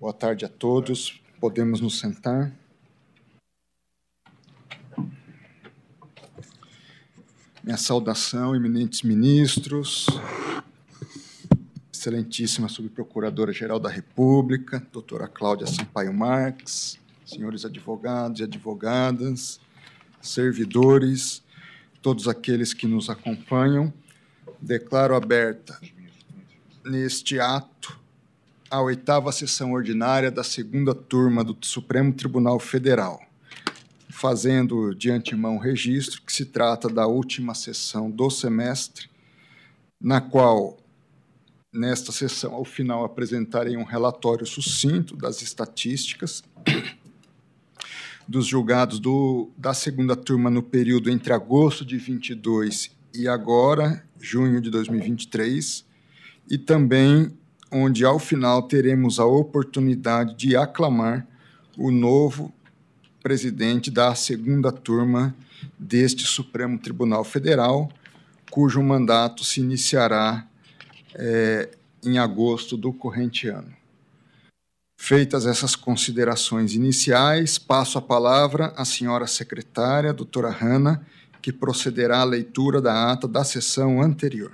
Boa tarde a todos. Podemos nos sentar. Minha saudação, eminentes ministros, excelentíssima subprocuradora-geral da República, doutora Cláudia Sampaio Marques, senhores advogados e advogadas, servidores, todos aqueles que nos acompanham, declaro aberta neste ato a oitava sessão ordinária da segunda turma do Supremo Tribunal Federal, fazendo de antemão registro que se trata da última sessão do semestre, na qual, nesta sessão, ao final, apresentarei um relatório sucinto das estatísticas dos julgados do, da segunda turma no período entre agosto de 22 e agora, junho de 2023, e também onde, ao final, teremos a oportunidade de aclamar o novo presidente da segunda turma deste Supremo Tribunal Federal, cujo mandato se iniciará é, em agosto do corrente ano. Feitas essas considerações iniciais, passo a palavra à senhora secretária, doutora Hanna, que procederá à leitura da ata da sessão anterior.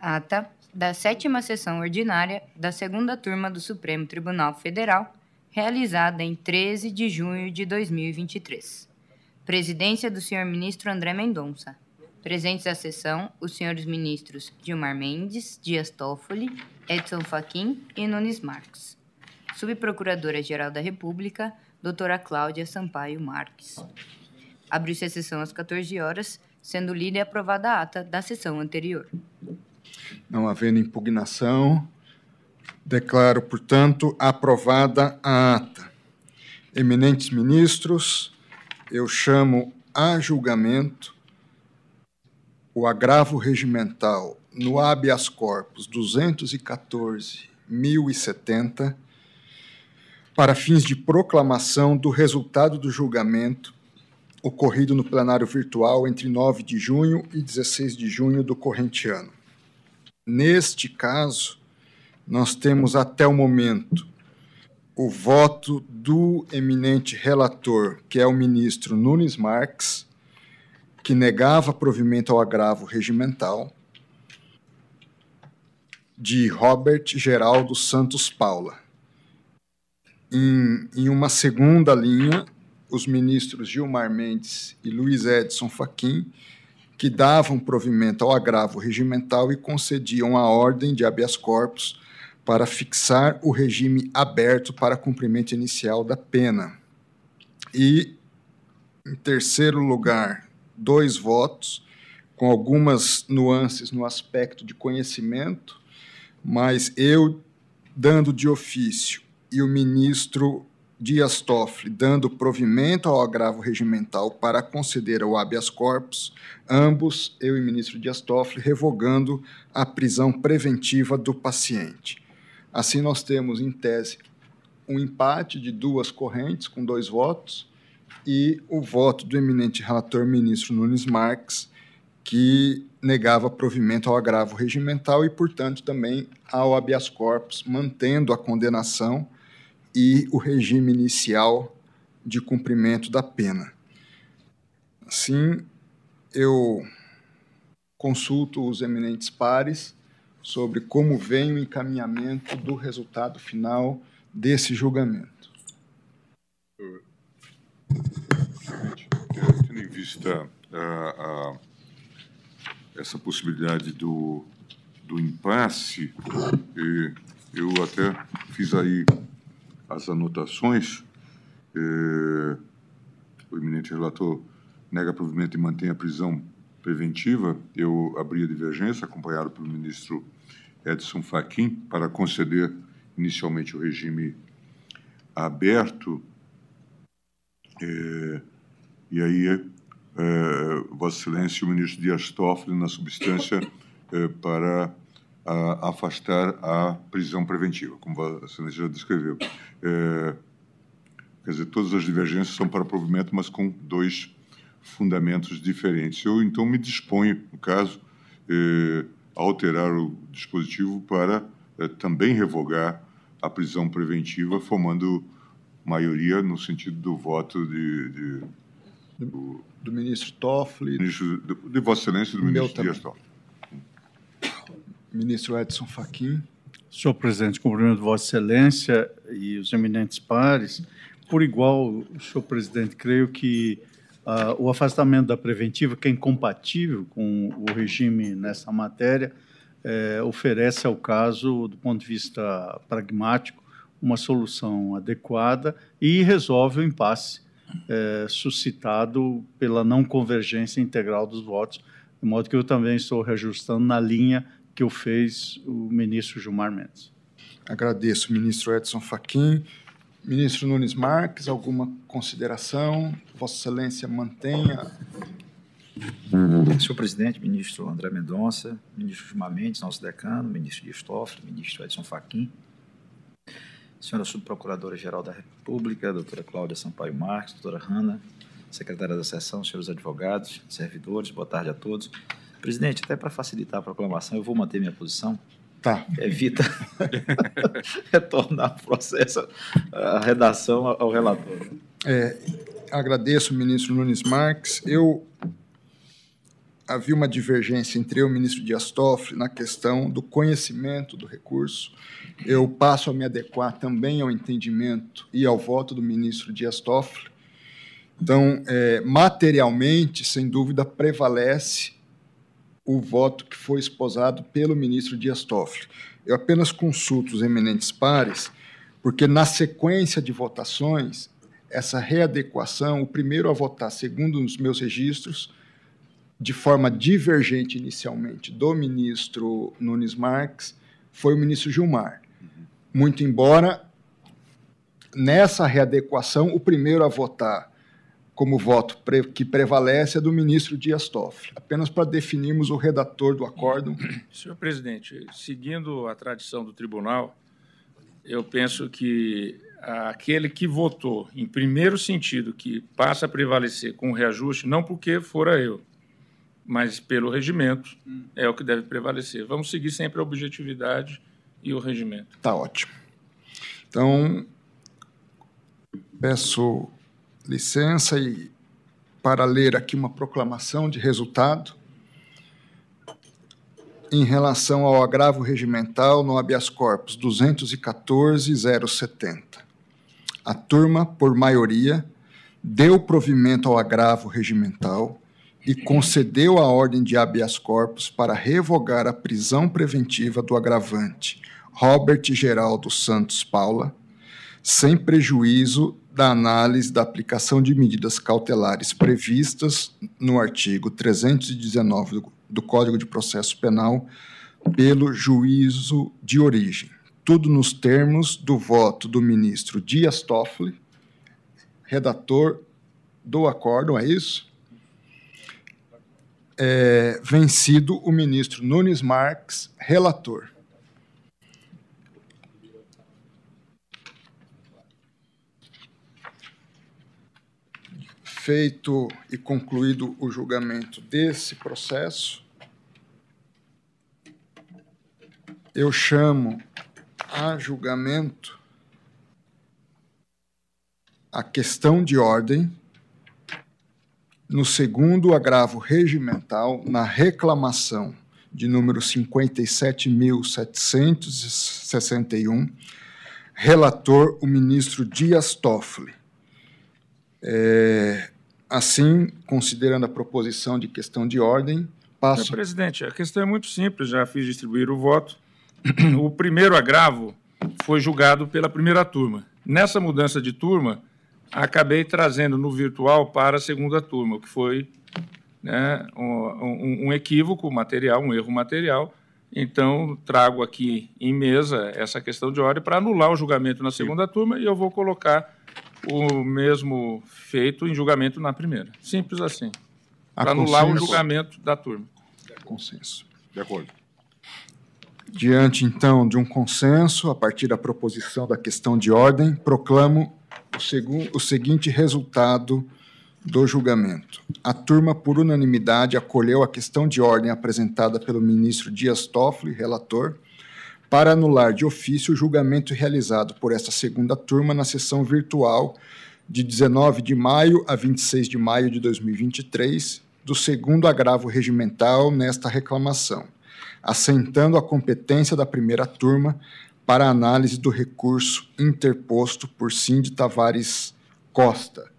Ata da sétima sessão ordinária da segunda turma do Supremo Tribunal Federal, realizada em 13 de junho de 2023. Presidência do senhor ministro André Mendonça. Presentes à sessão, os senhores ministros Gilmar Mendes, Dias Toffoli, Edson Fachin e Nunes Marques. Subprocuradora-Geral da República, doutora Cláudia Sampaio Marques. Abriu-se a sessão às 14 horas, sendo lida e aprovada a ata da sessão anterior. Não havendo impugnação, declaro, portanto, aprovada a ata. Eminentes ministros, eu chamo a julgamento o agravo regimental no habeas corpus 214.070 para fins de proclamação do resultado do julgamento ocorrido no plenário virtual entre 9 de junho e 16 de junho do corrente ano. Neste caso, nós temos até o momento o voto do eminente relator, que é o ministro Nunes Marques, que negava provimento ao agravo regimental, de Robert Geraldo Santos Paula. Em, em uma segunda linha, os ministros Gilmar Mendes e Luiz Edson Fachin, que davam provimento ao agravo regimental e concediam a ordem de habeas corpus para fixar o regime aberto para cumprimento inicial da pena. E, em terceiro lugar, dois votos, com algumas nuances no aspecto de conhecimento, mas eu dando de ofício e o ministro Dias Toffoli dando provimento ao agravo regimental para conceder ao habeas corpus, ambos, eu e o ministro Dias Toffoli, revogando a prisão preventiva do paciente. Assim, nós temos, em tese, um empate de duas correntes, com dois votos, e o voto do eminente relator ministro Nunes Marques, que negava provimento ao agravo regimental e, portanto, também ao habeas corpus, mantendo a condenação e o regime inicial de cumprimento da pena. Assim, eu consulto os eminentes pares sobre como vem o encaminhamento do resultado final desse julgamento. Tendo em vista a, a, essa possibilidade do, do impasse, eu até fiz aí as anotações. o eminente relator nega provimento e mantém a prisão preventiva. Eu abri a divergência, acompanhado pelo ministro Edson Fachin, para conceder inicialmente o regime aberto é, e aí, é, Vossa Excelência, o ministro Dias Toffoli, na substância, é, para a, afastar a prisão preventiva, como Vossa Excelência já descreveu. É, quer dizer, todas as divergências são para provimento, mas com dois fundamentos diferentes. Eu, então, me disponho, no caso, é, a alterar o dispositivo para é, também revogar a prisão preventiva, formando maioria no sentido do voto de, de do, do, ministro Toffoli, ministro, de, de Vossa Excelência do ministro Dias Toffoli. Ministro Edson Fachin. Senhor presidente, cumprimento Vossa Excelência e os eminentes pares. Por igual, senhor presidente, creio que uh, o afastamento da preventiva, que é incompatível com o regime nessa matéria, eh, oferece ao caso, do ponto de vista pragmático, uma solução adequada e resolve o impasse eh, suscitado pela não convergência integral dos votos, de modo que eu também estou reajustando na linha que o fez o ministro Gilmar Mendes. Agradeço, ministro Edson Fachin. Ministro Nunes Marques, alguma consideração? Vossa Excelência mantenha. Senhor presidente, ministro André Mendonça, ministro Gilmar Mendes, nosso decano, ministro Dias Toffoli, ministro Edson Fachin, senhora subprocuradora-geral da República, doutora Cláudia Sampaio Marques, doutora Hanna, secretária da sessão, senhores advogados, servidores, boa tarde a todos. Presidente, até para facilitar a proclamação, eu vou manter minha posição. Tá. Evita retornar o processo, a redação ao relator. É, agradeço, ministro Nunes Marques. Eu havia uma divergência entre eu e o ministro Dias Toffoli na questão do conhecimento do recurso. Eu passo a me adequar também ao entendimento e ao voto do ministro Dias Toffoli. Então, é, materialmente, sem dúvida, prevalece o voto que foi esposado pelo ministro Dias Toffoli. Eu apenas consulto os eminentes pares, porque na sequência de votações, essa readequação, o primeiro a votar, segundo os meus registros, de forma divergente inicialmente do ministro Nunes Marques, foi o ministro Gilmar. Muito embora nessa readequação, o primeiro a votar como voto que prevalece é do ministro Dias Toffoli. Apenas para definirmos o redator do acórdão. Senhor presidente, seguindo a tradição do tribunal, eu penso que aquele que votou em primeiro sentido que passa a prevalecer com o reajuste, não porque fora eu, mas pelo regimento, é o que deve prevalecer. Vamos seguir sempre a objetividade e o regimento. Está ótimo. Então, peço licença e para ler aqui uma proclamação de resultado em relação ao agravo regimental no habeas corpus 214.070. A turma, por maioria, deu provimento ao agravo regimental e concedeu a ordem de habeas corpus para revogar a prisão preventiva do agravante Robert Geraldo Santos Paula, sem prejuízo da análise da aplicação de medidas cautelares previstas no artigo 319 do, Código de Processo Penal pelo juízo de origem. Tudo nos termos do voto do ministro Dias Toffoli, redator do acórdão, é isso? É, vencido o ministro Nunes Marques, relator. Feito e concluído o julgamento desse processo, eu chamo a julgamento a questão de ordem no segundo agravo regimental na reclamação de número 57.761, relator o ministro Dias Toffoli. É, Assim, considerando a proposição de questão de ordem, passo. Senhor presidente, a questão é muito simples, já fiz distribuir o voto. O primeiro agravo foi julgado pela primeira turma. Nessa mudança de turma, acabei trazendo no virtual para a segunda turma, o que foi né, um, um, equívoco material, um erro material. Então, trago aqui em mesa essa questão de ordem para anular o julgamento na segunda Sim. turma e eu vou colocar o mesmo feito em julgamento na primeira. Simples assim. Para anular o julgamento da turma. Consenso. De acordo. Diante, então, de um consenso, a partir da proposição da questão de ordem, proclamo o, o seguinte resultado do julgamento. A turma, por unanimidade, acolheu a questão de ordem apresentada pelo ministro Dias Toffoli, relator, para anular de ofício o julgamento realizado por esta segunda turma na sessão virtual de 19 de maio a 26 de maio de 2023 do segundo agravo regimental nesta reclamação, assentando a competência da primeira turma para análise do recurso interposto por Cindy Tavares Costa.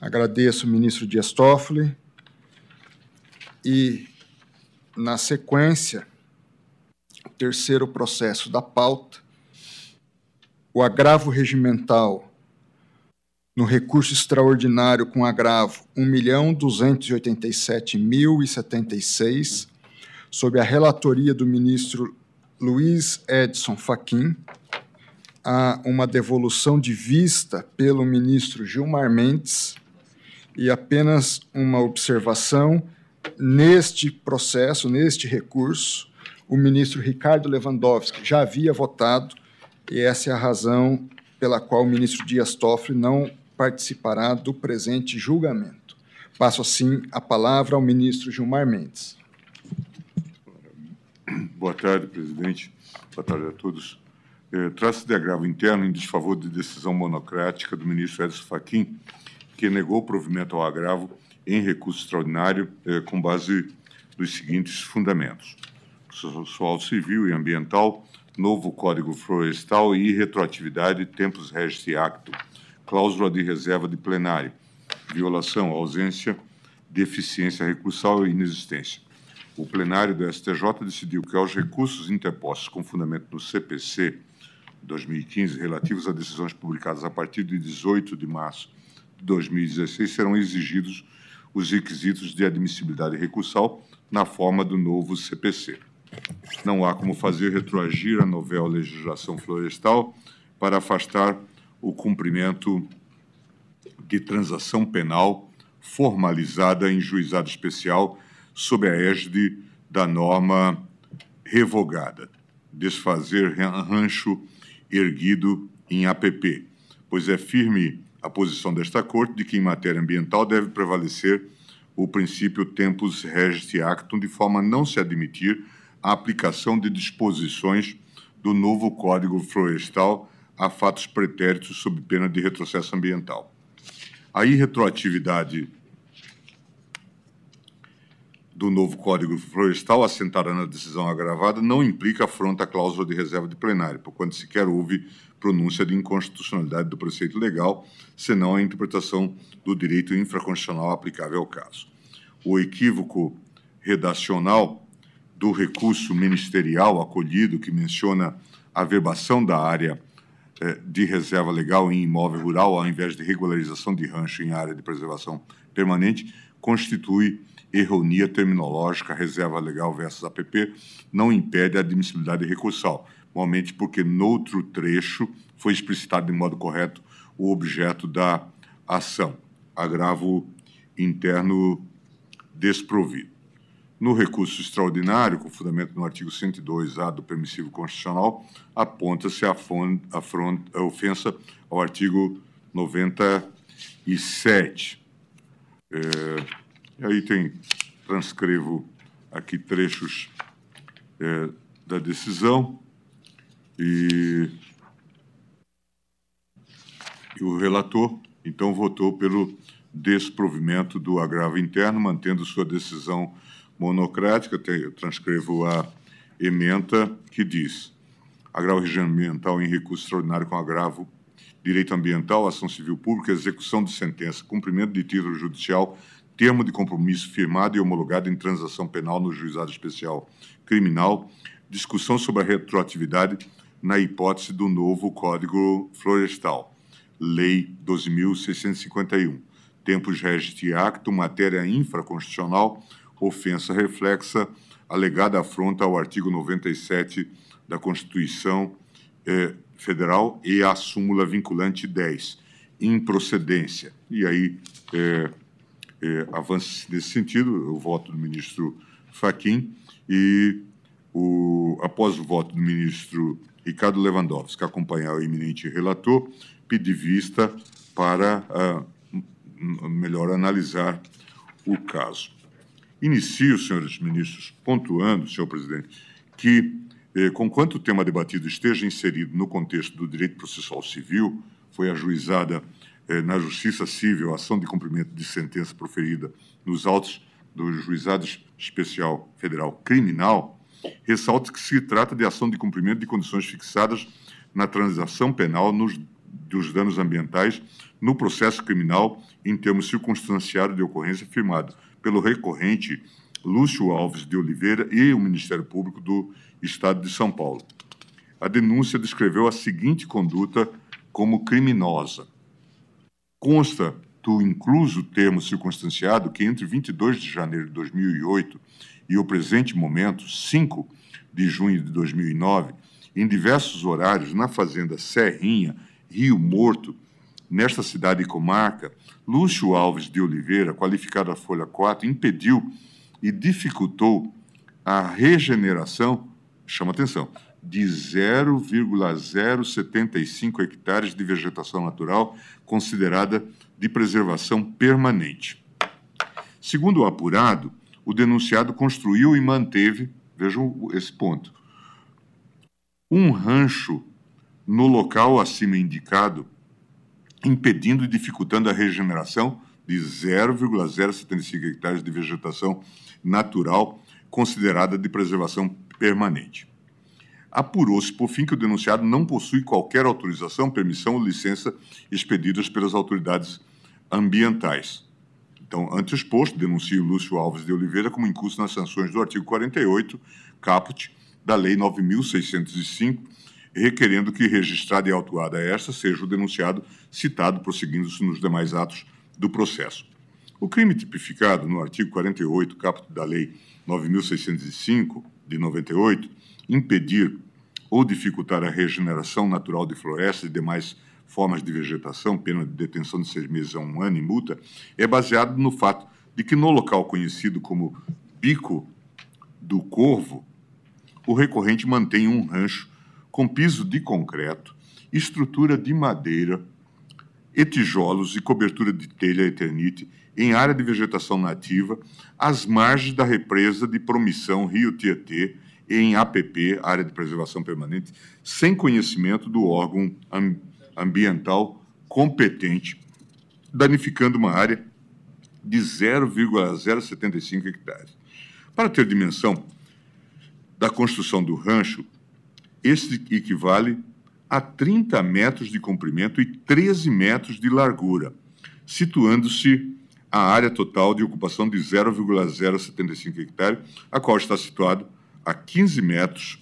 Agradeço o ministro Dias Toffoli e, na sequência, terceiro processo da pauta, o agravo regimental no recurso extraordinário com agravo 1.287.076, sob a relatoria do ministro Luiz Edson Fachin, há uma devolução de vista pelo ministro Gilmar Mendes e apenas uma observação neste processo, neste recurso, o ministro Ricardo Lewandowski já havia votado e essa é a razão pela qual o ministro Dias Toffoli não participará do presente julgamento. Passo assim a palavra ao ministro Gilmar Mendes. Boa tarde, presidente. Boa tarde a todos. É, Trata-se de agravo interno em desfavor de decisão monocrática do ministro Edson Fachin, que negou provimento ao agravo em recurso extraordinário é, com base nos seguintes fundamentos: sexual civil e ambiental, novo Código Florestal e retroatividade tempos regis acto cláusula de reserva de plenário, violação, ausência, deficiência recursal e inexistência. O plenário do STJ decidiu que aos recursos interpostos com fundamento no CPC 2015 relativos a decisões publicadas a partir de 18 de março de 2016 serão exigidos os requisitos de admissibilidade recursal na forma do novo CPC. Não há como fazer retroagir a novel legislação florestal para afastar o cumprimento de transação penal formalizada em juizado especial sob a égide da norma revogada, desfazer rancho erguido em APP, pois é firme a posição desta Corte de que, em matéria ambiental, deve prevalecer o princípio tempus regit actum, de forma a não se admitir a aplicação de disposições do novo Código Florestal a fatos pretéritos sob pena de retrocesso ambiental. A irretroatividade do novo Código Florestal, assentada na decisão agravada, não implica afronta à cláusula de reserva de plenário, por quanto sequer houve pronúncia de inconstitucionalidade do preceito legal, senão a interpretação do direito infraconstitucional aplicável ao caso. O equívoco redacional do recurso ministerial acolhido, que menciona a verbação da área é, de reserva legal em imóvel rural, ao invés de regularização de rancho em área de preservação permanente, constitui erronia terminológica, reserva legal versus APP, não impede a admissibilidade recursal, normalmente porque noutro trecho foi explicitado de modo correto o objeto da ação, agravo interno desprovido. No recurso extraordinário, com fundamento no artigo 102-A do permissivo constitucional, aponta-se a, a, ofensa ao artigo 97. É, e aí tem, transcrevo aqui trechos é, da decisão e, e o relator, então, votou pelo desprovimento do agravo interno, mantendo sua decisão monocrática, transcrevo a emenda que diz agravo regimental em recurso extraordinário com agravo, direito ambiental, ação civil pública, execução de sentença, cumprimento de título judicial, termo de compromisso firmado e homologado em transação penal no juizado especial criminal, discussão sobre a retroatividade na hipótese do novo Código Florestal, Lei 12.651, tempos regit acto, matéria infraconstitucional, ofensa reflexa, alegada afronta ao artigo 97 da Constituição eh, Federal e à súmula vinculante 10, improcedência. E aí eh, eh, avança nesse sentido o voto do ministro Faquim e, o, após o voto do ministro Ricardo Lewandowski, acompanhar o eminente relator, pedir vista para uh, melhor analisar o caso. Inicio, senhores ministros, pontuando, senhor presidente, que eh, conquanto o tema debatido esteja inserido no contexto do direito processual civil, foi ajuizada eh, na Justiça Civil a ação de cumprimento de sentença proferida nos autos do Juizado Especial Federal Criminal, ressalta que se trata de ação de cumprimento de condições fixadas na transação penal nos, dos danos ambientais no processo criminal em termos circunstanciados de ocorrência firmado pelo recorrente Lúcio Alves de Oliveira e o Ministério Público do Estado de São Paulo. A denúncia descreveu a seguinte conduta como criminosa. Consta do incluso termo circunstanciado que entre 22 de janeiro de 2008 e o presente momento, 5 de junho de 2009, em diversos horários na fazenda Serrinha, Rio Morto, nesta cidade e comarca, Lúcio Alves de Oliveira, qualificado à Folha 4, impediu e dificultou a regeneração, chama atenção, de 0,075 hectares de vegetação natural considerada de preservação permanente. Segundo o apurado, o denunciado construiu e manteve, vejam esse ponto, um rancho no local acima indicado, impedindo e dificultando a regeneração de 0,075 hectares de vegetação natural considerada de preservação permanente. Apurou-se, por fim, que o denunciado não possui qualquer autorização, permissão ou licença expedidas pelas autoridades ambientais. Então, ante exposto, denuncio Lúcio Alves de Oliveira como incurso nas sanções do artigo 48, caput, da Lei 9.605, requerendo que, registrada e autuada esta, seja o denunciado citado, prosseguindo-se nos demais atos do processo. O crime tipificado no artigo 48, caput da Lei 9.605, de 98, impedir ou dificultar a regeneração natural de florestas e demais formas de vegetação, pena de detenção de seis meses a um ano e multa, é baseado no fato de que no local conhecido como Bico do Corvo, o recorrente mantém um rancho com piso de concreto, estrutura de madeira e tijolos e cobertura de telha eternite em área de vegetação nativa, às margens da represa de Promissão Rio Tietê, em APP, Área de Preservação Permanente, sem conhecimento do órgão ambiental competente, danificando uma área de 0,075 hectares. Para ter dimensão da construção do rancho, este equivale a 30 metros de comprimento e 13 metros de largura, situando-se a área total de ocupação de 0,075 hectares, a qual está situado a 15 metros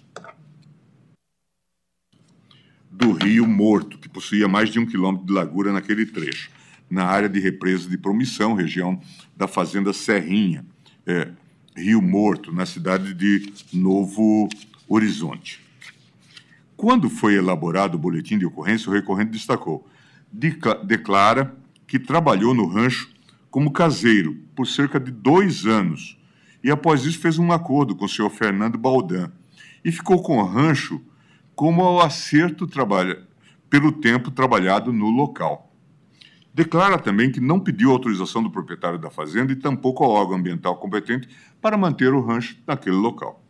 do Rio Morto, que possuía mais de um quilômetro de largura naquele trecho, na área de represa de Promissão, região da Fazenda Serrinha, é, Rio Morto, na cidade de Novo Horizonte. Quando foi elaborado o boletim de ocorrência, o recorrente destacou: declara que trabalhou no rancho como caseiro por cerca de dois anos e, após isso, fez um acordo com o senhor Fernando Baldan e ficou com o rancho como ao acerto trabalha, pelo tempo trabalhado no local. Declara também que não pediu autorização do proprietário da fazenda e tampouco ao órgão ambiental competente para manter o rancho naquele local.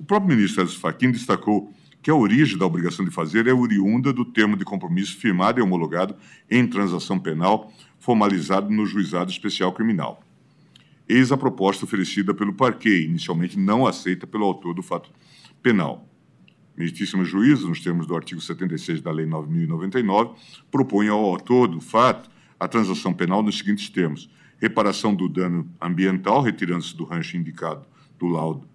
O próprio ministro Edson Fachin destacou que a origem da obrigação de fazer é oriunda do termo de compromisso firmado e homologado em transação penal, formalizado no juizado especial criminal. Eis a proposta oferecida pelo parquet, inicialmente não aceita pelo autor do fato penal. Meritíssimo juízo, nos termos do artigo 76 da Lei 9.099, propõe ao autor do fato a transação penal nos seguintes termos: reparação do dano ambiental, retirando-se do rancho indicado do laudo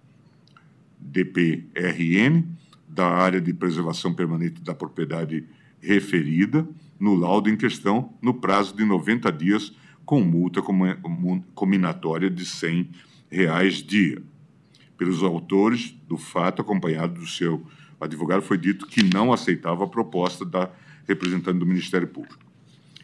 DPRN, da área de preservação permanente da propriedade referida no laudo em questão, no prazo de 90 dias, com multa combinatória de 100 reais dia. Pelos autores do fato, acompanhado do seu advogado, foi dito que não aceitava a proposta da representante do Ministério Público.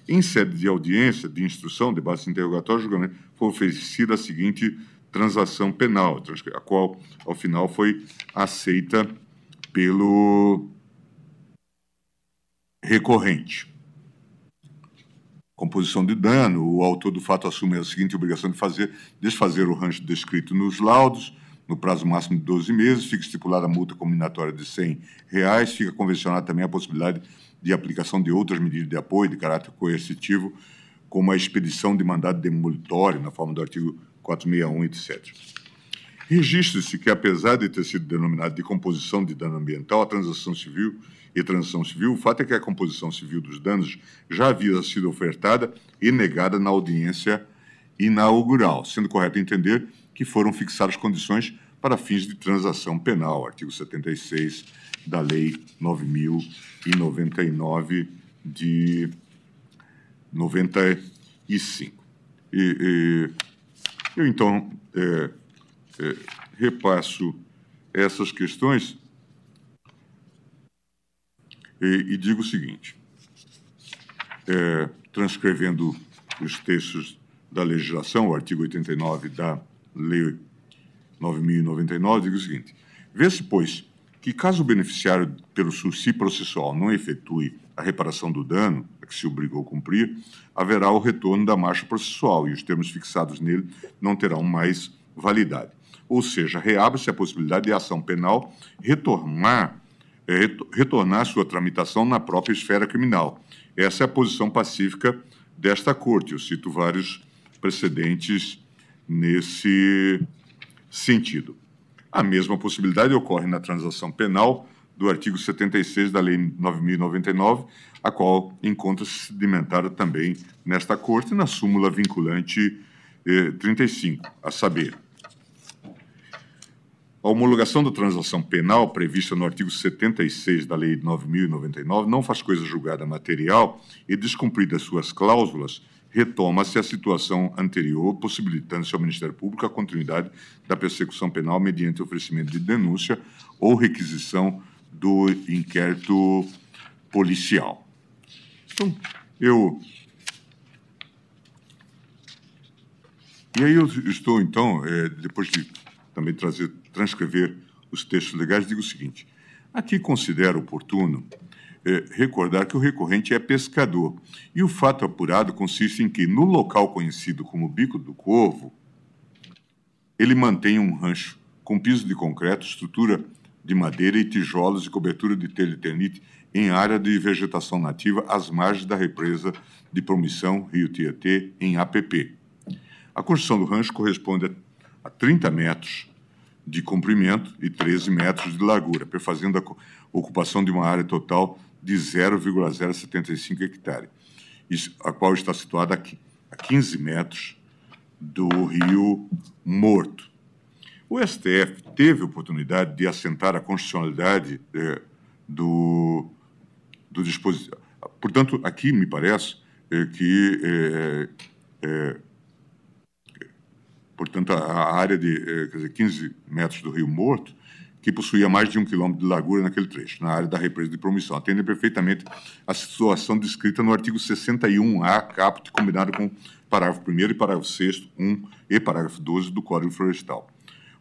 Em sede de audiência, de instrução, debate interrogatório, julgamento, foi oferecida a seguinte transação penal, a qual, ao final, foi aceita pelo recorrente. Composição de dano, o autor do fato assume a seguinte obrigação de fazer, desfazer o rancho descrito nos laudos, no prazo máximo de 12 meses, fica estipulada a multa combinatória de 100 reais, fica convencionada também a possibilidade de aplicação de outras medidas de apoio de caráter coercitivo, como a expedição de mandado demolitório, na forma do artigo 461, etc. Registre-se que, apesar de ter sido denominado de composição de dano ambiental, a transação civil e transação civil, o fato é que a composição civil dos danos já havia sido ofertada e negada na audiência inaugural, sendo correto entender que foram fixadas condições para fins de transação penal, artigo 76 da Lei 9099 de 95. E, e eu, então, é, é, repasso essas questões e, e digo o seguinte: é, transcrevendo os textos da legislação, o artigo 89 da Lei 9.099, digo o seguinte: vê-se, pois, que caso o beneficiário, pelo sursi processual, não efetue a reparação do dano a que se obrigou a cumprir, haverá o retorno da marcha processual e os termos fixados nele não terão mais validade. Ou seja, reabre-se a possibilidade de a ação penal retornar, é, retornar sua tramitação na própria esfera criminal. Essa é a posição pacífica desta Corte. Eu cito vários precedentes nesse sentido. A mesma possibilidade ocorre na transação penal do artigo 76 da Lei 9.099, a qual encontra-se sedimentada também nesta Corte na súmula vinculante eh, 35, a saber, a homologação da transação penal prevista no artigo 76 da Lei 9.099 não faz coisa julgada material e, descumpridas suas cláusulas, retoma-se a situação anterior, possibilitando-se ao Ministério Público a continuidade da persecução penal mediante oferecimento de denúncia ou requisição do inquérito policial. Então, eu. E aí eu estou, então, é, depois de também trazer, transcrever os textos legais, digo o seguinte: aqui considero oportuno é, recordar que o recorrente é pescador. E o fato apurado consiste em que, no local conhecido como Bico do Corvo, ele mantém um rancho com piso de concreto, estrutura de madeira e tijolos e cobertura de telha eternite em área de vegetação nativa às margens da represa de Promissão, Rio Tietê, em APP. A construção do rancho corresponde a 30 metros de comprimento e 13 metros de largura, perfazendo a ocupação de uma área total de 0,075 hectares, a qual está situada a 15 metros do Rio Morto. O STF teve oportunidade de assentar a constitucionalidade é, do, do dispositivo. Portanto, aqui me parece é, que, é, é portanto, a área de quer dizer, 15 metros do Rio Morto que possuía mais de um quilômetro de largura naquele trecho, na área da represa de promissão. Atende perfeitamente a situação descrita no artigo 61A, caput, combinado com parágrafo 1 e parágrafo 6 1 e parágrafo 12 do Código Florestal.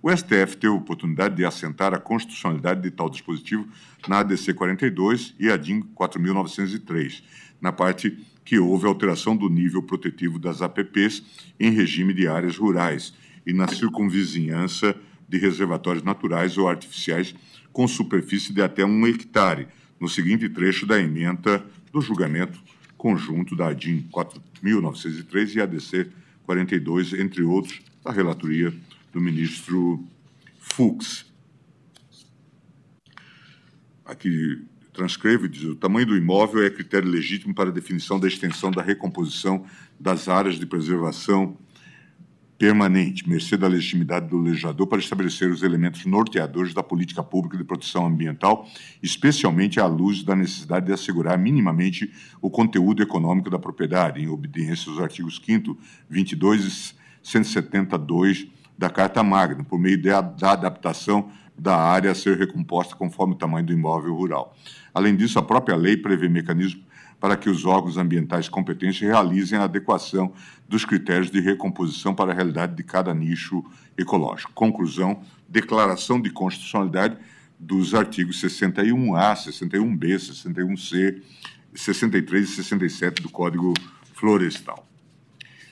O STF teve a oportunidade de assentar a constitucionalidade de tal dispositivo na ADC 42 e a DIN 4903, na parte que houve alteração do nível protetivo das APPs em regime de áreas rurais e na circunvizinhança de reservatórios naturais ou artificiais com superfície de até um hectare, no seguinte trecho da emenda do julgamento conjunto da ADIM 4.903 e ADC 42, entre outros, da relatoria do ministro Fux. Aqui transcrevo e diz: o tamanho do imóvel é critério legítimo para a definição da extensão da recomposição das áreas de preservação permanente, mercê da legitimidade do legislador, para estabelecer os elementos norteadores da política pública de proteção ambiental, especialmente à luz da necessidade de assegurar minimamente o conteúdo econômico da propriedade, em obediência aos artigos 5 22 e 172 da Carta Magna, por meio da adaptação da área a ser recomposta conforme o tamanho do imóvel rural. Além disso, a própria lei prevê mecanismos para que os órgãos ambientais competentes realizem a adequação dos critérios de recomposição para a realidade de cada nicho ecológico. Conclusão: declaração de constitucionalidade dos artigos 61A, 61B, 61C, 63 e 67 do Código Florestal.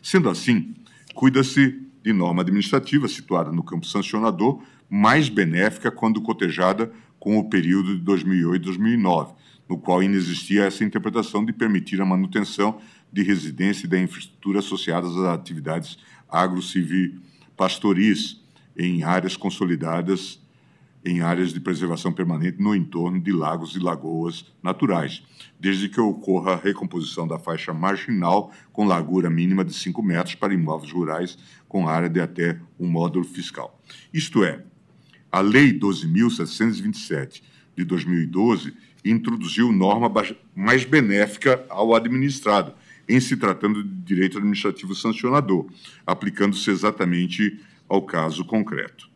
Sendo assim, cuida-se de norma administrativa situada no campo sancionador, mais benéfica quando cotejada com o período de 2008 e 2009, no qual ainda existia essa interpretação de permitir a manutenção de residência e da infraestrutura associadas às atividades agro-pastoris em áreas consolidadas em áreas de preservação permanente no entorno de lagos e lagoas naturais, desde que ocorra a recomposição da faixa marginal com largura mínima de 5 metros para imóveis rurais com área de até um módulo fiscal. Isto é, a Lei 12.727 de 2012 introduziu norma mais benéfica ao administrado, em se tratando de direito administrativo sancionador, aplicando-se exatamente ao caso concreto.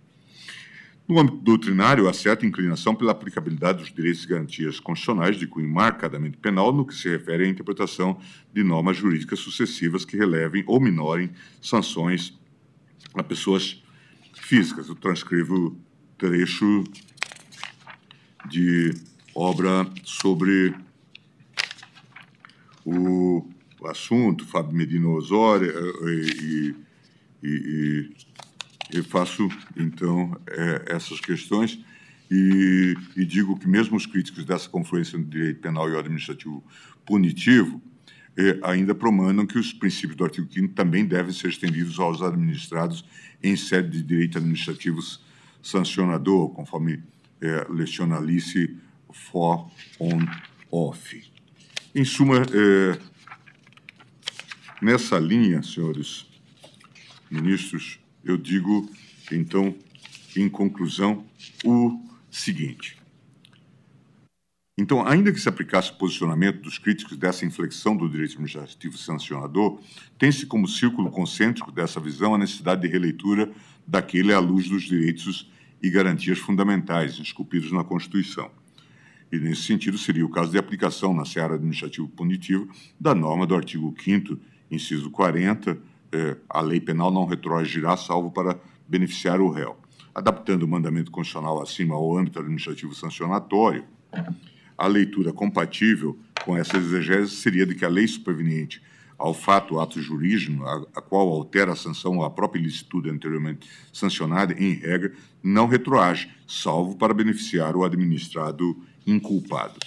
No âmbito doutrinário, há certa inclinação pela aplicabilidade dos direitos e garantias constitucionais de cunho marcadamente penal no que se refere à interpretação de normas jurídicas sucessivas que relevem ou minorem sanções a pessoas físicas. Eu transcrevo trecho de obra sobre o assunto, Fábio Medina Osório, eh, e, e, e, faço, então, é, essas questões e, e, digo que mesmo os críticos dessa confluência no direito penal e o administrativo punitivo é, ainda promanam que os princípios do artigo 5 também devem ser estendidos aos administrados em sede de direito administrativo sancionador, conforme é, for on off. Em suma, é, nessa linha, senhores ministros, eu digo, então, em conclusão, o seguinte. Então, ainda que se aplicasse o posicionamento dos críticos dessa inflexão do direito administrativo sancionador, tem-se como círculo concêntrico dessa visão a necessidade de releitura daquele à luz dos direitos e garantias fundamentais esculpidos na Constituição. E, nesse sentido, seria o caso de aplicação na seara administrativo-punitiva da norma do artigo 5 inciso 40, é, a lei penal não retroagirá salvo para beneficiar o réu. Adaptando o mandamento constitucional acima ao âmbito administrativo sancionatório, a leitura compatível com essa exegese seria de que a lei superveniente ao fato, ato jurídico, a, a, qual altera a sanção ou a própria ilicitude anteriormente sancionada, em regra, não retroage, salvo para beneficiar o administrado inculpado.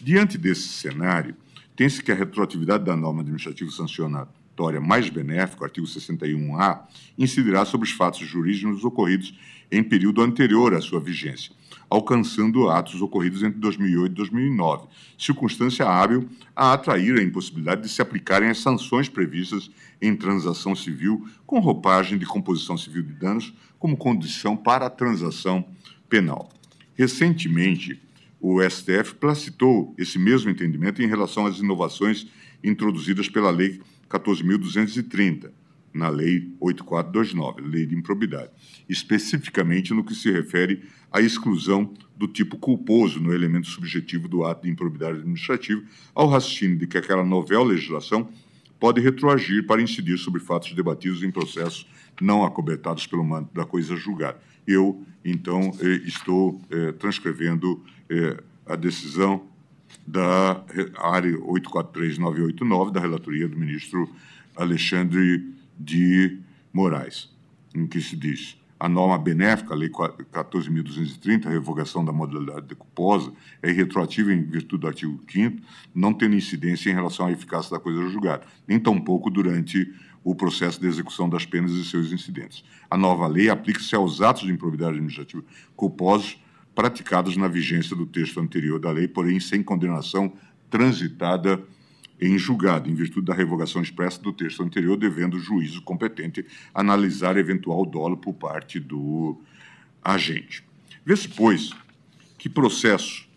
Diante desse cenário, tem-se que a retroatividade da norma administrativa sancionatória mais benéfica, artigo 61A, incidirá sobre os fatos jurídicos ocorridos em período anterior à sua vigência, alcançando atos ocorridos entre 2008 e 2009, circunstância hábil a atrair a impossibilidade de se aplicarem as sanções previstas em transação civil com roupagem de composição civil de danos como condição para a transação penal. Recentemente, o STF placitou esse mesmo entendimento em relação às inovações introduzidas pela Lei 14.230, na Lei 8429, Lei de Improbidade, especificamente no que se refere à exclusão do tipo culposo no elemento subjetivo do ato de improbidade administrativa, ao raciocínio de que aquela novel legislação pode retroagir para incidir sobre fatos debatidos em processos não acobertados pelo manto da coisa julgada. Eu, então, eh, estou eh, transcrevendo eh, a decisão da área 843989 da relatoria do ministro Alexandre de Moraes, em que se diz a norma benéfica, a Lei 14.230, a revogação da modalidade decuposa, é retroativa em virtude do artigo 5 não tendo incidência em relação à eficácia da coisa julgada, nem tampouco durante o processo de execução das penas e seus incidentes. A nova lei aplica-se aos atos de improbidade administrativa culposos praticados na vigência do texto anterior da lei, porém sem condenação transitada em julgado, em virtude da revogação expressa do texto anterior, devendo o juízo competente analisar eventual dolo por parte do agente. Vê-se, pois, que processo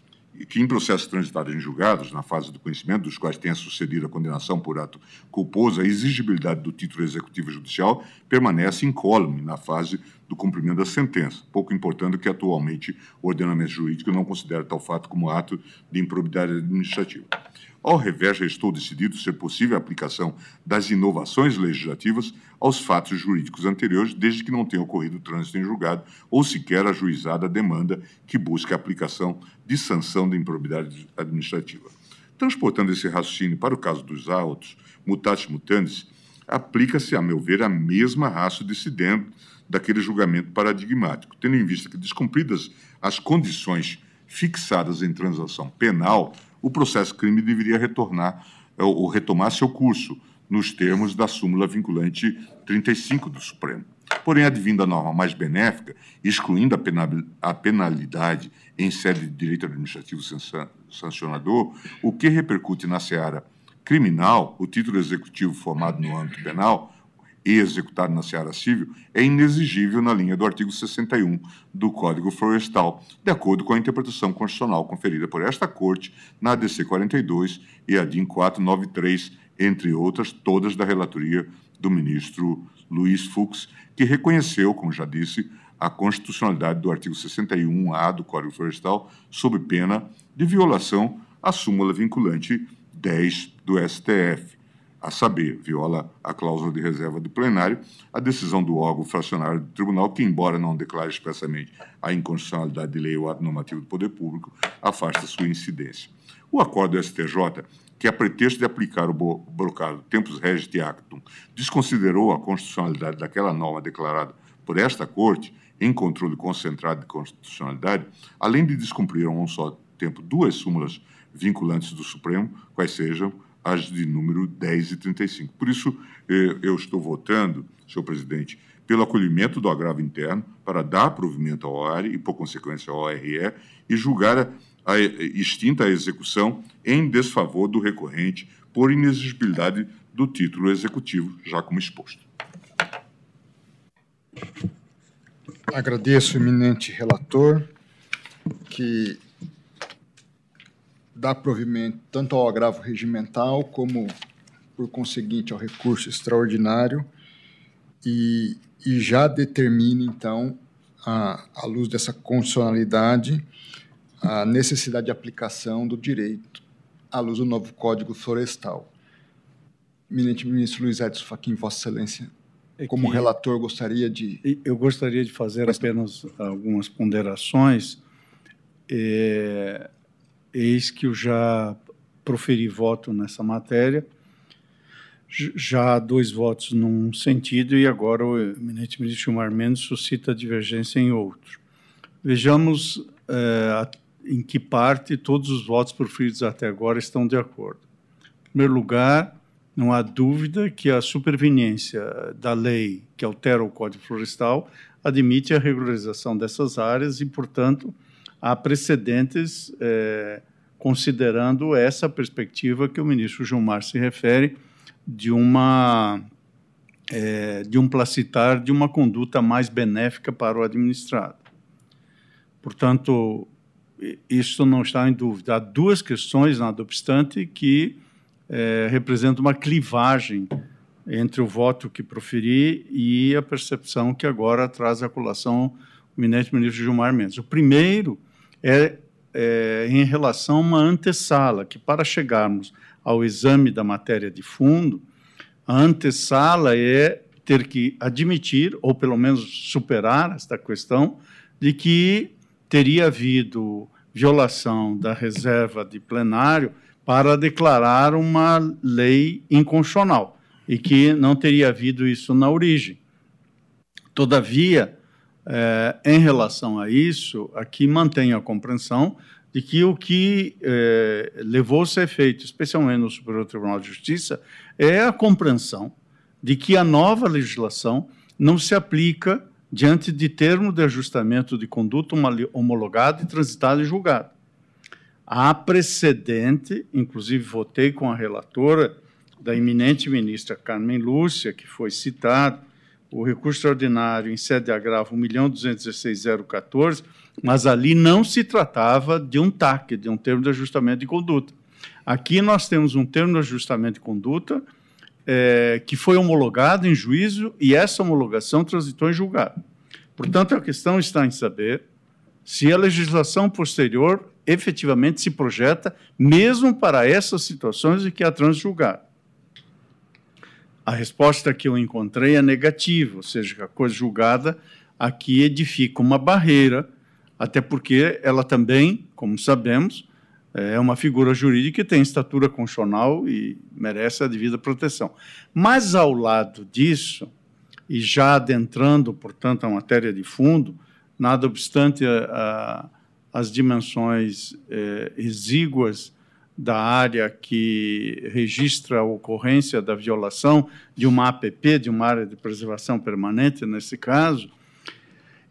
que em processos transitados em julgados, na fase do conhecimento, dos quais tenha sucedido a condenação por ato culposo, a exigibilidade do título executivo judicial permanece incólume na fase do cumprimento da sentença, pouco importando que atualmente o ordenamento jurídico não considera tal fato como ato de improbidade administrativa. Ao revés, restou decidido ser possível a aplicação das inovações legislativas aos fatos jurídicos anteriores, desde que não tenha ocorrido trânsito em julgado ou sequer ajuizada a demanda que busque a aplicação de sanção de improbidade administrativa. Transportando esse raciocínio para o caso dos autos, mutatis mutandis, aplica-se, a meu ver, a mesma raça dissidente daquele julgamento paradigmático, tendo em vista que, descumpridas as condições fixadas em transação penal, o processo crime deveria retornar é, ou retomar seu curso nos termos da súmula vinculante 35 do Supremo. Porém, advindo a norma mais benéfica, excluindo a penalidade em sede de direito administrativo sancionador, o que repercute na seara criminal, o título executivo formado no âmbito penal e executado na seara civil é inexigível na linha do artigo 61 do Código Florestal, de acordo com a interpretação constitucional conferida por esta Corte na ADC 42 e a DIN 493, entre outras, todas da relatoria do ministro Luiz Fux, que reconheceu, como já disse, a constitucionalidade do artigo 61A do Código Florestal, sob pena de violação à súmula vinculante 10 do STF, a saber, viola a cláusula de reserva do plenário, a decisão do órgão fracionário do tribunal, que, embora não declare expressamente a inconstitucionalidade de lei ou ato normativo do poder público, afasta sua incidência. O acordo do STJ, que, a pretexto de aplicar o blocado tempus regit actum, desconsiderou a constitucionalidade daquela norma declarada por esta Corte em controle concentrado de constitucionalidade, além de descumprir a um só tempo duas súmulas vinculantes do Supremo, quais sejam as de número 10 e 35. Por isso, eh, eu estou votando, senhor presidente, pelo acolhimento do agravo interno para dar provimento ao OARE e, por consequência, ao ORE e julgar a, a extinta a execução em desfavor do recorrente por inexigibilidade do título executivo, já como exposto. Agradeço, eminente relator, que dá provimento tanto ao agravo regimental como, por conseguinte, ao recurso extraordinário e, e já determina, então, à, à luz dessa constitucionalidade, a necessidade de aplicação do direito à luz do novo Código Florestal. Ministro Luiz Edson Fachin, Vossa Excelência, é como relator, gostaria de... Eu gostaria de fazer apenas algumas ponderações. É, eis que eu já proferi voto nessa matéria, já dois votos num sentido e agora o eminente ministro Gilmar Mendes suscita divergência em outro. Vejamos é, em que parte todos os votos proferidos até agora estão de acordo. Em primeiro lugar, não há dúvida que a superveniência da lei que altera o Código Florestal admite a regularização dessas áreas e, portanto, há precedentes é, considerando essa perspectiva que o ministro Gilmar se refere de uma é, de um placitar de uma conduta mais benéfica para o administrado. Portanto, isso não está em dúvida. Há duas questões, nada obstante, que é, representam uma clivagem entre o voto que proferi e a percepção que agora traz a colação o ministro Gilmar Mendes. O primeiro é, é, em relação a uma antessala, que para chegarmos ao exame da matéria de fundo, a antessala é ter que admitir, ou pelo menos superar esta questão, de que teria havido violação da reserva de plenário para declarar uma lei inconstitucional e que não teria havido isso na origem. Todavia, é, em relação a isso, aqui mantenho a compreensão de que o que é, levou a ser feito, especialmente no Superior Tribunal de Justiça, é a compreensão de que a nova legislação não se aplica diante de termo de ajustamento de conduta homologado e transitado e julgado. Há precedente, inclusive votei com a relatora da eminente ministra Carmen Lúcia, que foi citado, o recurso extraordinário em sede de agravo 1.216.014, mas ali não se tratava de um TAC, de um termo de ajustamento de conduta. Aqui nós temos um termo de ajustamento de conduta é, que foi homologado em juízo e essa homologação transitou em julgado. Portanto, a questão está em saber se a legislação posterior efetivamente se projeta mesmo para essas situações em que há trânsito julgado. A resposta que eu encontrei é negativa, ou seja, que a coisa julgada aqui edifica uma barreira, até porque ela também, como sabemos, é uma figura jurídica que tem estatura constitucional e merece a devida proteção. Mas, ao lado disso, e já adentrando, portanto, a matéria de fundo, nada obstante a, a, as dimensões é, exíguas da área que registra a ocorrência da violação de uma APP, de uma área de preservação permanente, nesse caso,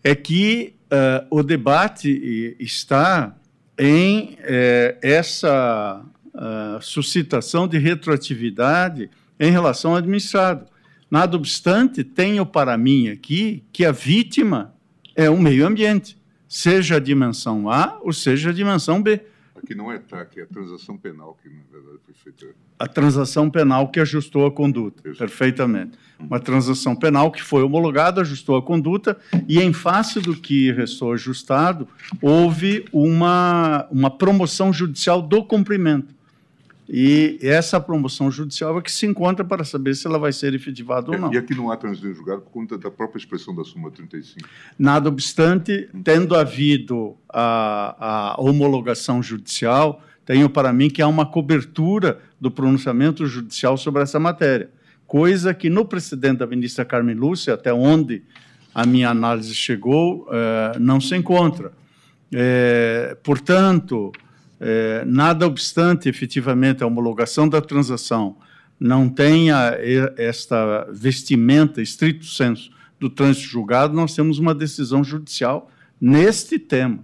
é que uh, o debate está em eh, essa uh, suscitação de retroatividade em relação ao administrado. Nada obstante, tenho para mim aqui que a vítima é o meio ambiente, seja a dimensão A ou seja a dimensão B. Aqui não é TAC, é a transação penal que, na verdade, foi feita. A transação penal que ajustou a conduta, Isso. perfeitamente. Uma transação penal que foi homologada, ajustou a conduta, e em face do que restou ajustado, houve uma, uma promoção judicial do cumprimento. E essa promoção judicial é que se encontra para saber se ela vai ser efetivada ou não. E aqui não há trânsito julgado por conta da própria expressão da súmula 35. Nada obstante, tendo havido a, a homologação judicial, tenho para mim que há uma cobertura do pronunciamento judicial sobre essa matéria, coisa que no precedente da ministra Carmen Lúcia, até onde a minha análise chegou, eh, não se encontra. Eh, portanto, é, nada obstante, efetivamente, a homologação da transação não tenha esta vestimenta, estrito senso, do trânsito julgado, nós temos uma decisão judicial neste tema.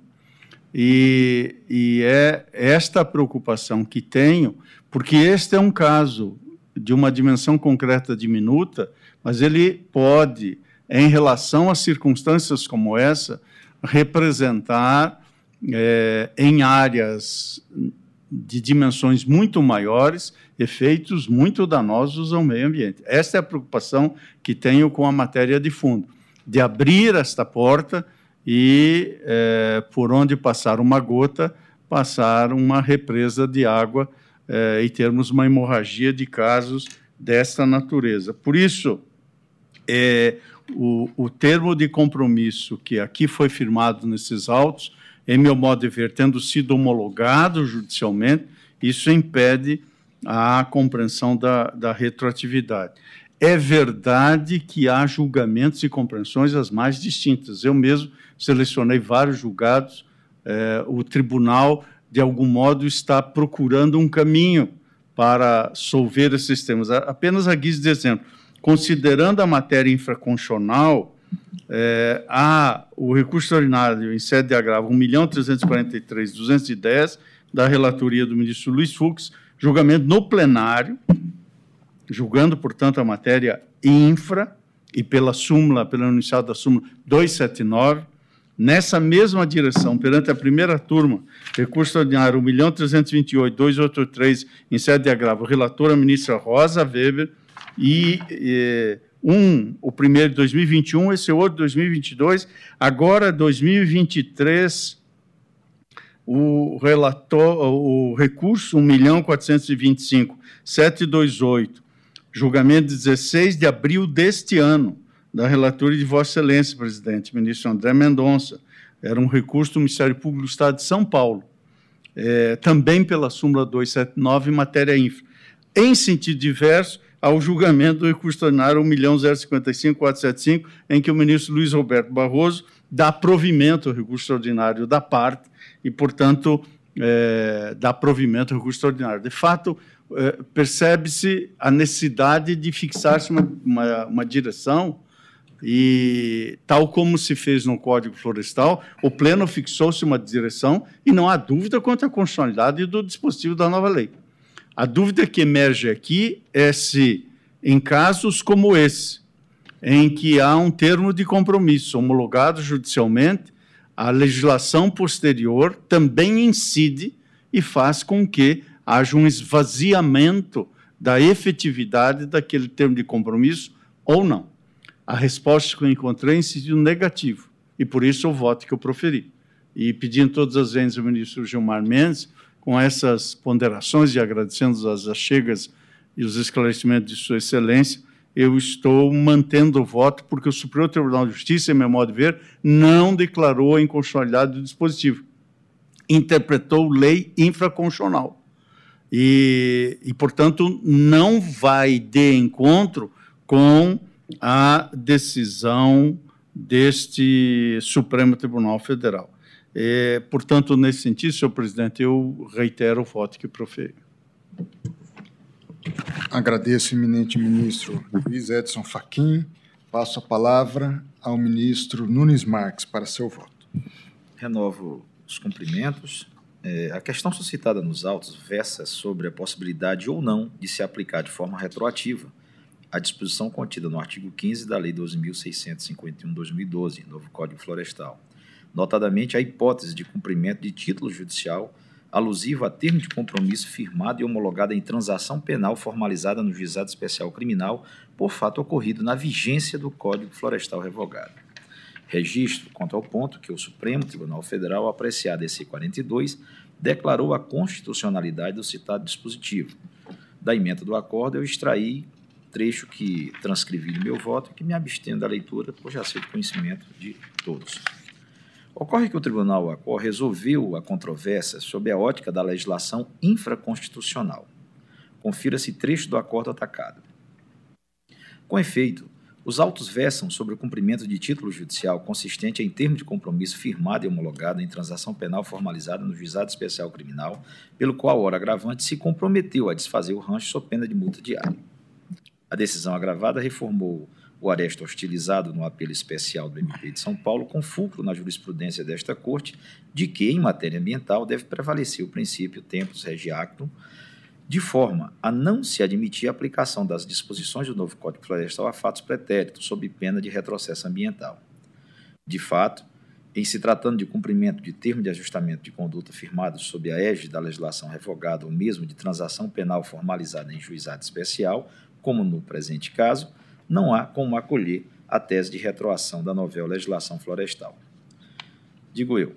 E, e é esta preocupação que tenho, porque este é um caso de uma dimensão concreta diminuta, mas ele pode, em relação a circunstâncias como essa, representar é, em áreas de dimensões muito maiores, efeitos muito danosos ao meio ambiente. Esta é a preocupação que tenho com a matéria de fundo, de abrir esta porta e, é, por onde passar uma gota, passar uma represa de água é, e termos uma hemorragia de casos desta natureza. Por isso, é, o, o termo de compromisso que aqui foi firmado nesses autos em meu modo de ver, tendo sido homologado judicialmente, isso impede a compreensão da, da retroatividade. É verdade que há julgamentos e compreensões as mais distintas. Eu mesmo selecionei vários julgados. É, o tribunal, de algum modo, está procurando um caminho para solver esses temas. Apenas a guisa de exemplo, considerando a matéria infraconstitucional, é, há o recurso ordinário em sede de agravo 1.343.210 da relatoria do ministro Luiz Fux, julgamento no plenário, julgando, portanto, a matéria infra e pela súmula, pelo enunciado da súmula 279, nessa mesma direção, perante a primeira turma, recurso ordinário 1.328.283 em sede de agravo, relatora ministra Rosa Weber e, e um, o primeiro de 2021, esse outro de 2022, agora 2023, o relator, o recurso 1.425.728, julgamento 16 de abril deste ano, da relatoria de Vossa Excelência, presidente, ministro André Mendonça, era um recurso do Ministério Público do Estado de São Paulo, é, também pela súmula 279, matéria infra. Em sentido diverso, ao julgamento do recurso ordinário 1.055.475, em que o ministro Luiz Roberto Barroso dá provimento ao recurso ordinário da parte e, portanto, é, dá provimento ao recurso ordinário. De fato, é, percebe-se a necessidade de fixar-se uma, uma, uma direção e, tal como se fez no Código Florestal, o Pleno fixou-se uma direção e não há dúvida quanto à constitucionalidade do dispositivo da nova lei. A dúvida que emerge aqui é se, em casos como esse, em que há um termo de compromisso homologado judicialmente, a legislação posterior também incide e faz com que haja um esvaziamento da efetividade daquele termo de compromisso ou não. A resposta que eu encontrei é em negativo, e por isso o voto que eu proferi. E pedindo todas as vezes ao ministro Gilmar Mendes com essas ponderações e agradecendo as achegas e os esclarecimentos de Sua Excelência, eu estou mantendo o voto, porque o Superior Tribunal de Justiça, em meu modo de ver, não declarou a inconstitucionalidade do dispositivo. interpretou lei infraconstitucional. E, e, portanto, não vai de encontro com a decisão deste Supremo Tribunal Federal. É, portanto, nesse sentido, senhor presidente, eu reitero o voto que proferi. Agradeço, eminente ministro Luiz Edson Fachin. Passo a palavra ao ministro Nunes Marques para seu voto. Renovo os cumprimentos. É, a questão suscitada nos autos versa sobre a possibilidade ou não de se aplicar de forma retroativa a disposição contida no artigo 15 da Lei 12.651-2012, novo Código Florestal, notadamente a hipótese de cumprimento de título judicial alusivo a termo de compromisso firmado e homologado em transação penal formalizada no Juizado Especial Criminal por fato ocorrido na vigência do Código Florestal revogado. Registro quanto ao ponto que o Supremo Tribunal Federal, apreciar DC 42, declarou a constitucionalidade do citado dispositivo. Da emenda do acordo, eu extraí trecho que transcrevi no meu voto e que me abstendo da leitura, por já ser de conhecimento de todos. Ocorre que o Tribunal ACOR resolveu a controvérsia sob a ótica da legislação infraconstitucional. Confira-se trecho do acordo atacado. Com efeito, os autos versam sobre o cumprimento de título judicial consistente em termo de compromisso firmado e homologado em transação penal formalizada no Juizado Especial Criminal, pelo qual, hora agravante, se comprometeu a desfazer o rancho sob pena de multa diária. A decisão agravada reformou o aresto hostilizado no apelo especial do MP de São Paulo, com fulcro na jurisprudência desta Corte de que, em matéria ambiental, deve prevalecer o princípio tempus regi actum, de forma a não se admitir a aplicação das disposições do novo Código Florestal a fatos pretéritos, sob pena de retrocesso ambiental. De fato, em se tratando de cumprimento de termo de ajustamento de conduta firmado sob a égide da legislação revogada ou mesmo de transação penal formalizada em juizado especial, como no presente caso, não há como acolher a tese de retroação da novela legislação florestal. Digo eu,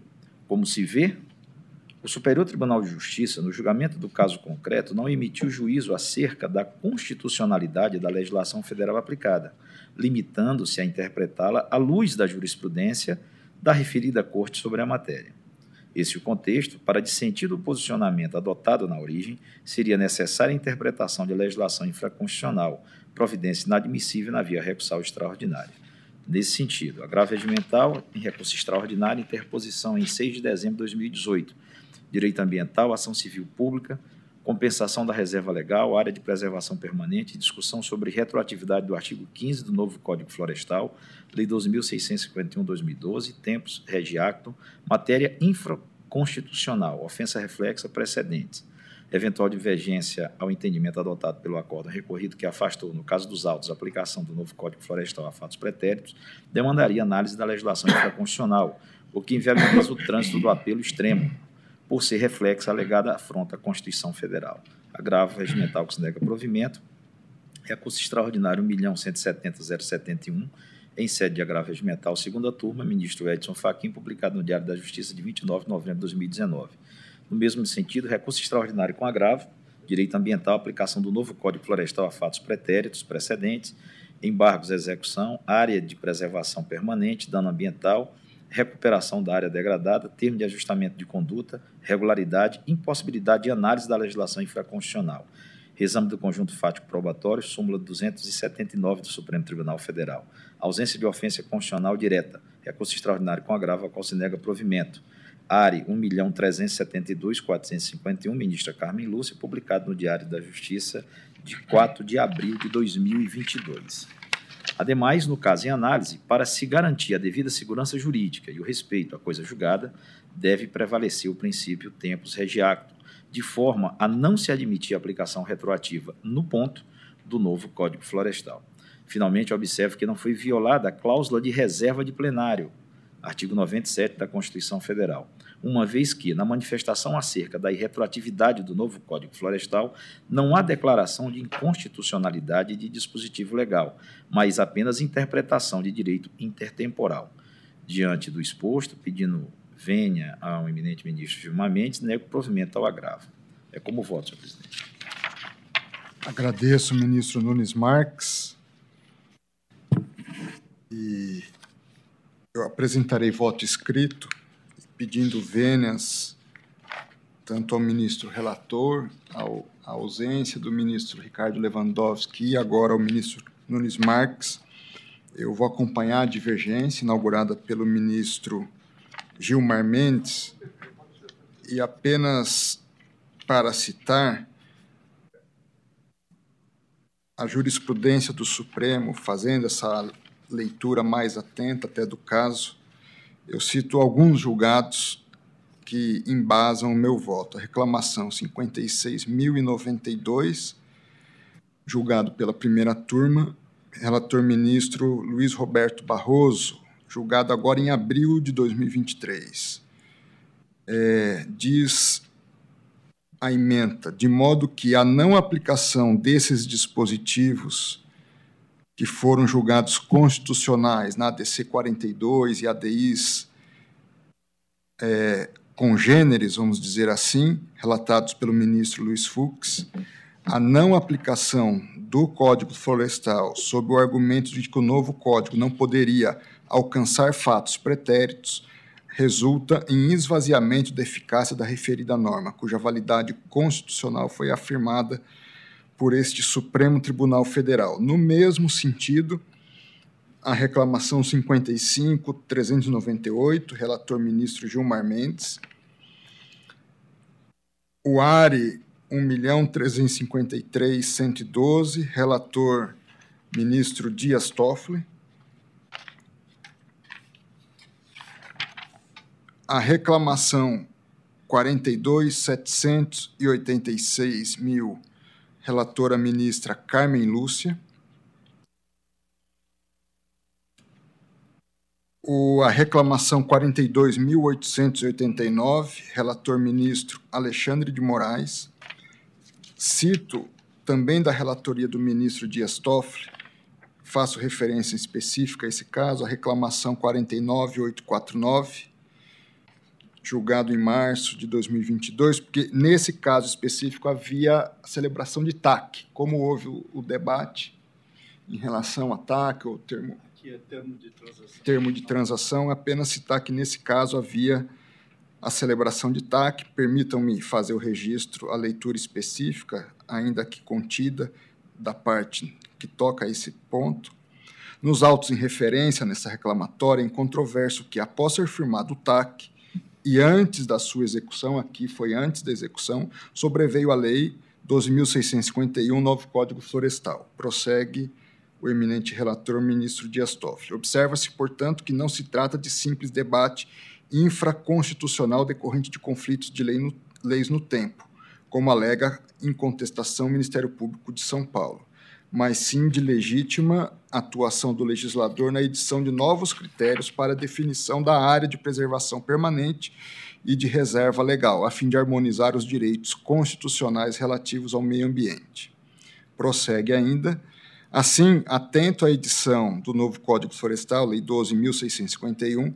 como se vê, o Superior Tribunal de Justiça, no julgamento do caso concreto, não emitiu juízo acerca da constitucionalidade da legislação federal aplicada, limitando-se a interpretá-la à luz da jurisprudência da referida Corte sobre a matéria. Esse o contexto, para dissentir do posicionamento adotado na origem, seria necessária a interpretação de legislação infraconstitucional, providência inadmissível na via recursal extraordinária. Nesse sentido, agravo regimental em recurso extraordinário, interposição em 6 de dezembro de 2018, direito ambiental, ação civil pública, compensação da reserva legal, área de preservação permanente, discussão sobre retroatividade do artigo 15 do novo Código Florestal, Lei 12.651-2012, tempos, regiacto, matéria infraconstitucional, ofensa reflexa, precedentes eventual divergência ao entendimento adotado pelo acordo recorrido que afastou, no caso dos autos, a aplicação do novo Código Florestal a fatos pretéritos, demandaria análise da legislação infraconstitucional, o que inviabiliza o trânsito do apelo extremo, por ser reflexo alegada afronta à Constituição Federal. Agravo regimental que se nega provimento, recurso extraordinário 1.170.071, em sede de agravo regimental, segunda turma, ministro Edson Fachin, publicado no Diário da Justiça de 29 de novembro de 2019. No mesmo sentido, recurso extraordinário com agravo, direito ambiental, aplicação do novo Código Florestal a fatos pretéritos, precedentes, embargos, execução, área de preservação permanente, dano ambiental, recuperação da área degradada, termo de ajustamento de conduta, regularidade, impossibilidade de análise da legislação infraconstitucional. Exame do conjunto fático probatório, súmula 279 do Supremo Tribunal Federal. Ausência de ofensa constitucional direta. Recurso extraordinário com agravo ao qual se nega provimento. ARE 1.372.451, ministra Carmen Lúcia, publicado no Diário da Justiça de 4 de abril de 2022. Ademais, no caso em análise, para se garantir a devida segurança jurídica e o respeito à coisa julgada, deve prevalecer o princípio tempus regiactum, de forma a não se admitir aplicação retroativa no ponto do novo Código Florestal. Finalmente, observe que não foi violada a cláusula de reserva de plenário, artigo 97 da Constituição Federal, uma vez que, na manifestação acerca da irretroatividade do novo Código Florestal, não há declaração de inconstitucionalidade de dispositivo legal, mas apenas interpretação de direito intertemporal. Diante do exposto, pedindo venha ao eminente ministro Gilmar Mendes, nego provimento ao agravo. É como voto, senhor presidente. Agradeço, ministro Nunes Marques. E eu apresentarei voto escrito pedindo vênias tanto ao ministro relator, ao, à ausência do ministro Ricardo Lewandowski e agora ao ministro Nunes Marques. Eu vou acompanhar a divergência inaugurada pelo ministro Gilmar Mendes e apenas para citar a jurisprudência do Supremo, fazendo essa leitura mais atenta até do caso, eu cito alguns julgados que embasam o meu voto. A reclamação 56.092, julgado pela primeira turma, relator ministro Luiz Roberto Barroso, julgado agora em abril de 2023. É, diz a emenda, de modo que a não aplicação desses dispositivos que foram julgados constitucionais na ADC 42 e ADIs é, congêneres, vamos dizer assim, relatados pelo ministro Luiz Fux, a não aplicação do Código Florestal sob o argumento de que o novo código não poderia alcançar fatos pretéritos resulta em esvaziamento da eficácia da referida norma, cuja validade constitucional foi afirmada por este Supremo Tribunal Federal. No mesmo sentido, a reclamação 55-398, relator ministro Gilmar Mendes, o ARE 1.353.112, relator ministro Dias Toffoli, a reclamação 42.786 mil relatora ministra Carmen Lúcia. O, a reclamação 42.889, relator ministro Alexandre de Moraes. Cito também da relatoria do ministro Dias Toffoli, faço referência específica a esse caso, a reclamação 49849, julgado em março de 2022, porque nesse caso específico havia a celebração de TAC, como houve o, o debate em relação a TAC, ou termo, é termo de transação. termo de transação, apenas citar que nesse caso havia a celebração de TAC. Permitam-me fazer o registro, a leitura específica, ainda que contida, da parte que toca a esse ponto. Nos autos em referência nessa reclamatória, é controverso que, após ser firmado o TAC, e antes da sua execução, aqui foi antes da execução, sobreveio a Lei 12.651, novo Código Florestal. Prossegue o eminente relator, ministro Dias Toffoli. Observa-se, portanto, que não se trata de simples debate infraconstitucional decorrente de conflitos de lei no, leis no tempo, como alega em contestação o Ministério Público de São Paulo, mas sim de legítima atuação do legislador na edição de novos critérios para definição da área de preservação permanente e de reserva legal, a fim de harmonizar os direitos constitucionais relativos ao meio ambiente. Prossegue ainda. Assim, atento à edição do novo Código Florestal, Lei 12.651,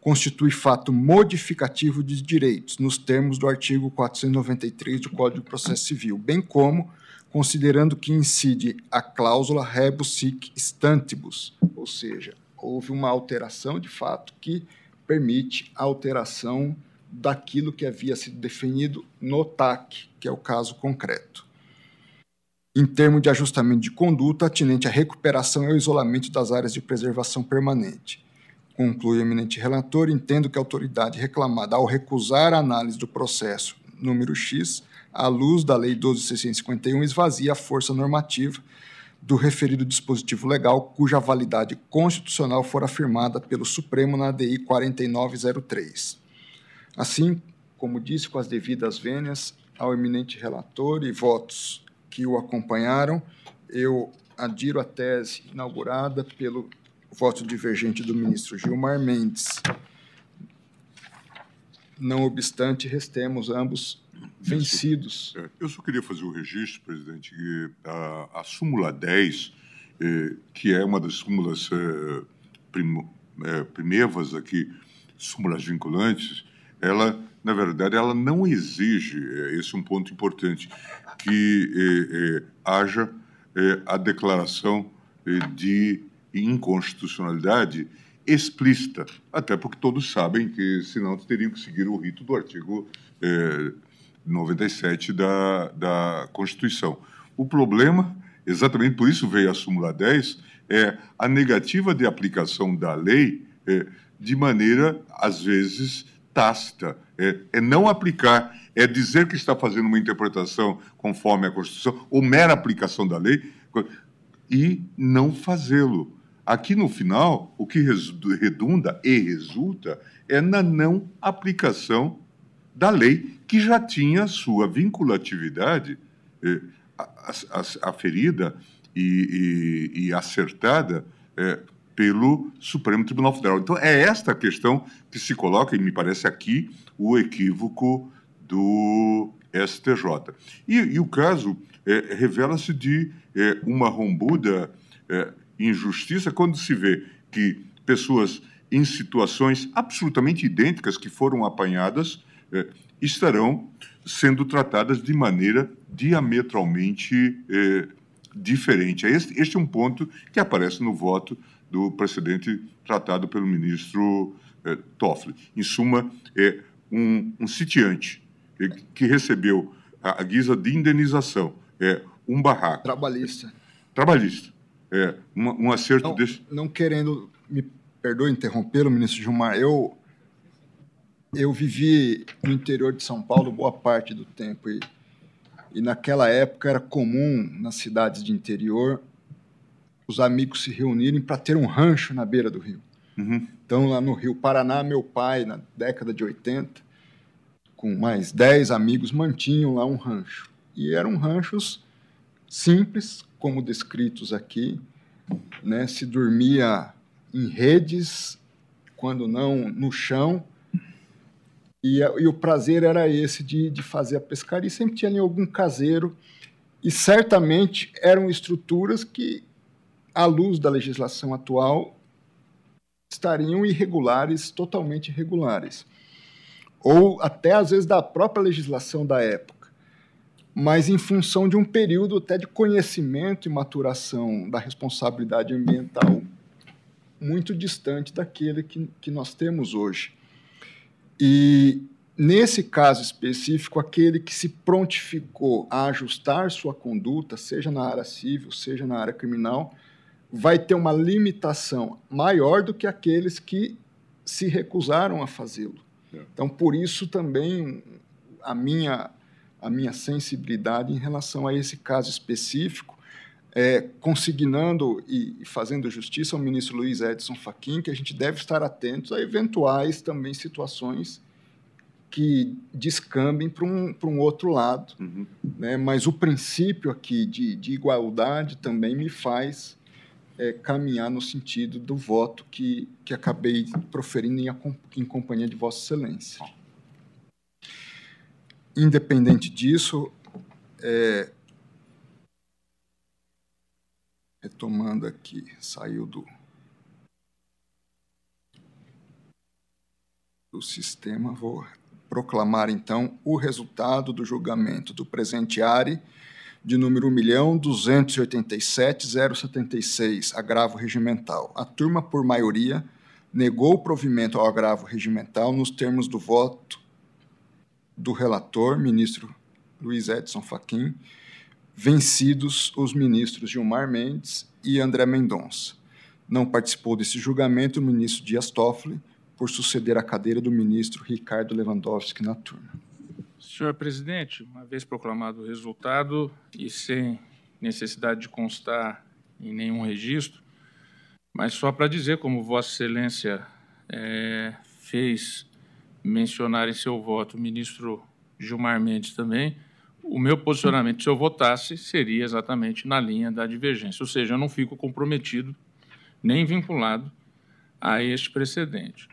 constitui fato modificativo de direitos, nos termos do artigo 493 do Código de Processo Civil, bem como considerando que incide a cláusula rebus sic stantibus, ou seja, houve uma alteração de fato que permite a alteração daquilo que havia sido definido no TAC, que é o caso concreto. Em termos de ajustamento de conduta atinente à recuperação e ao isolamento das áreas de preservação permanente. Conclui o eminente relator, entendo que a autoridade reclamada, ao recusar a análise do processo número X, à luz da Lei 12.651, esvazia a força normativa do referido dispositivo legal, cuja validade constitucional for afirmada pelo Supremo na ADI 4903. Assim, como disse, com as devidas vênias ao eminente relator e votos que o acompanharam, eu adiro a tese inaugurada pelo voto divergente do ministro Gilmar Mendes. Não obstante, restemos ambos vencidos. É, eu só queria fazer o registro, presidente, que a, a súmula 10, eh, que é uma das súmulas eh, prim, eh, primevas aqui, súmulas vinculantes, ela, na verdade, ela não exige, esse é um ponto importante, que haja a declaração de inconstitucionalidade explícita, até porque todos sabem que, senão, teriam que seguir o rito do artigo 97 da, da Constituição. O problema, exatamente por isso veio a súmula 10, é a negativa de aplicação da lei é, de maneira, às vezes, tácita. É, é, não aplicar, é dizer que está fazendo uma interpretação conforme a Constituição, ou mera aplicação da lei, e não fazê-lo. Aqui no final, o que redunda e resulta é na não aplicação da lei, que já tinha sua vinculatividade eh, aferida e, e, e acertada eh, pelo Supremo Tribunal Federal. Então, é esta questão que se coloca, e me parece aqui, o equívoco do STJ. E, e o caso eh, revela-se de eh, uma rombuda eh, injustiça quando se vê que pessoas em situações absolutamente idênticas que foram apanhadas estarão sendo tratadas de maneira diametralmente eh, diferente. Este, este é um ponto que aparece no voto do precedente tratado pelo ministro eh, Toffoli. Em suma, é um, um sitiante eh, que recebeu a, a guisa de indenização é um barraco. Trabalhista. Trabalhista. É, um, um acerto não, desse. Não querendo, me perdoe interrompê-lo, ministro Gilmar, eu, eu vivi no interior de São Paulo boa parte do tempo e, e naquela época era comum nas cidades de interior os amigos se reunirem para ter um rancho na beira do rio. Uhum. Então, lá no Rio Paraná, meu pai, na década de 80, com mais 10 amigos, mantinham lá um rancho. E eram ranchos simples, como descritos aqui, né? se dormia em redes, quando não no chão, e, e o prazer era esse de, de fazer a pescaria, e sempre tinha ali algum caseiro, e certamente eram estruturas que, à luz da legislação atual, estariam irregulares, totalmente irregulares. Ou até, às vezes, da própria legislação da época mas em função de um período até de conhecimento e maturação da responsabilidade ambiental muito distante daquele que, que nós temos hoje. E, nesse caso específico, aquele que se prontificou a ajustar sua conduta, seja na área civil, seja na área criminal, vai ter uma limitação maior do que aqueles que se recusaram a fazê-lo. É. Então, por isso também a minha a minha sensibilidade em relação a esse caso específico, é, consignando e fazendo justiça ao ministro Luiz Edson Fachin que a gente deve estar atentos a eventuais também situações que descambem para um, um outro lado. Uhum. Né? Mas o princípio aqui de, de igualdade também me faz é, caminhar no sentido do voto que, que acabei proferindo em, em companhia de Vossa Excelência. Independente disso, é, retomando aqui, saiu do, do sistema, vou proclamar então o resultado do julgamento do presente ARE de número 1.287.076, agravo regimental. A turma, por maioria, negou o provimento ao agravo regimental nos termos do voto do relator, ministro Luiz Edson Fachin, vencidos os ministros Gilmar Mendes e André Mendonça. Não participou desse julgamento o ministro Dias Toffoli, por suceder a cadeira do ministro Ricardo Lewandowski na turma. Senhor presidente, uma vez proclamado o resultado e sem necessidade de constar em nenhum registro, mas só para dizer, como Vossa Excelência é, fez mencionar em seu voto o ministro Gilmar Mendes também, o meu posicionamento, se eu votasse, seria exatamente na linha da divergência, ou seja, eu não fico comprometido nem vinculado a este precedente.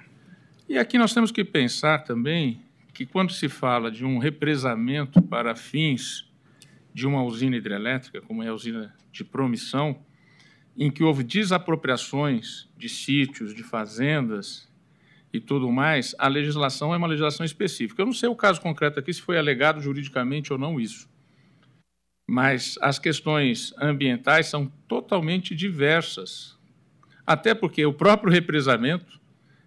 E aqui nós temos que pensar também que quando se fala de um represamento para fins de uma usina hidrelétrica, como é a usina de promissão, em que houve desapropriações de sítios, de fazendas, e tudo mais, a legislação é uma legislação específica. Eu não sei o caso concreto aqui se foi alegado juridicamente ou não isso. Mas as questões ambientais são totalmente diversas. Até porque o próprio represamento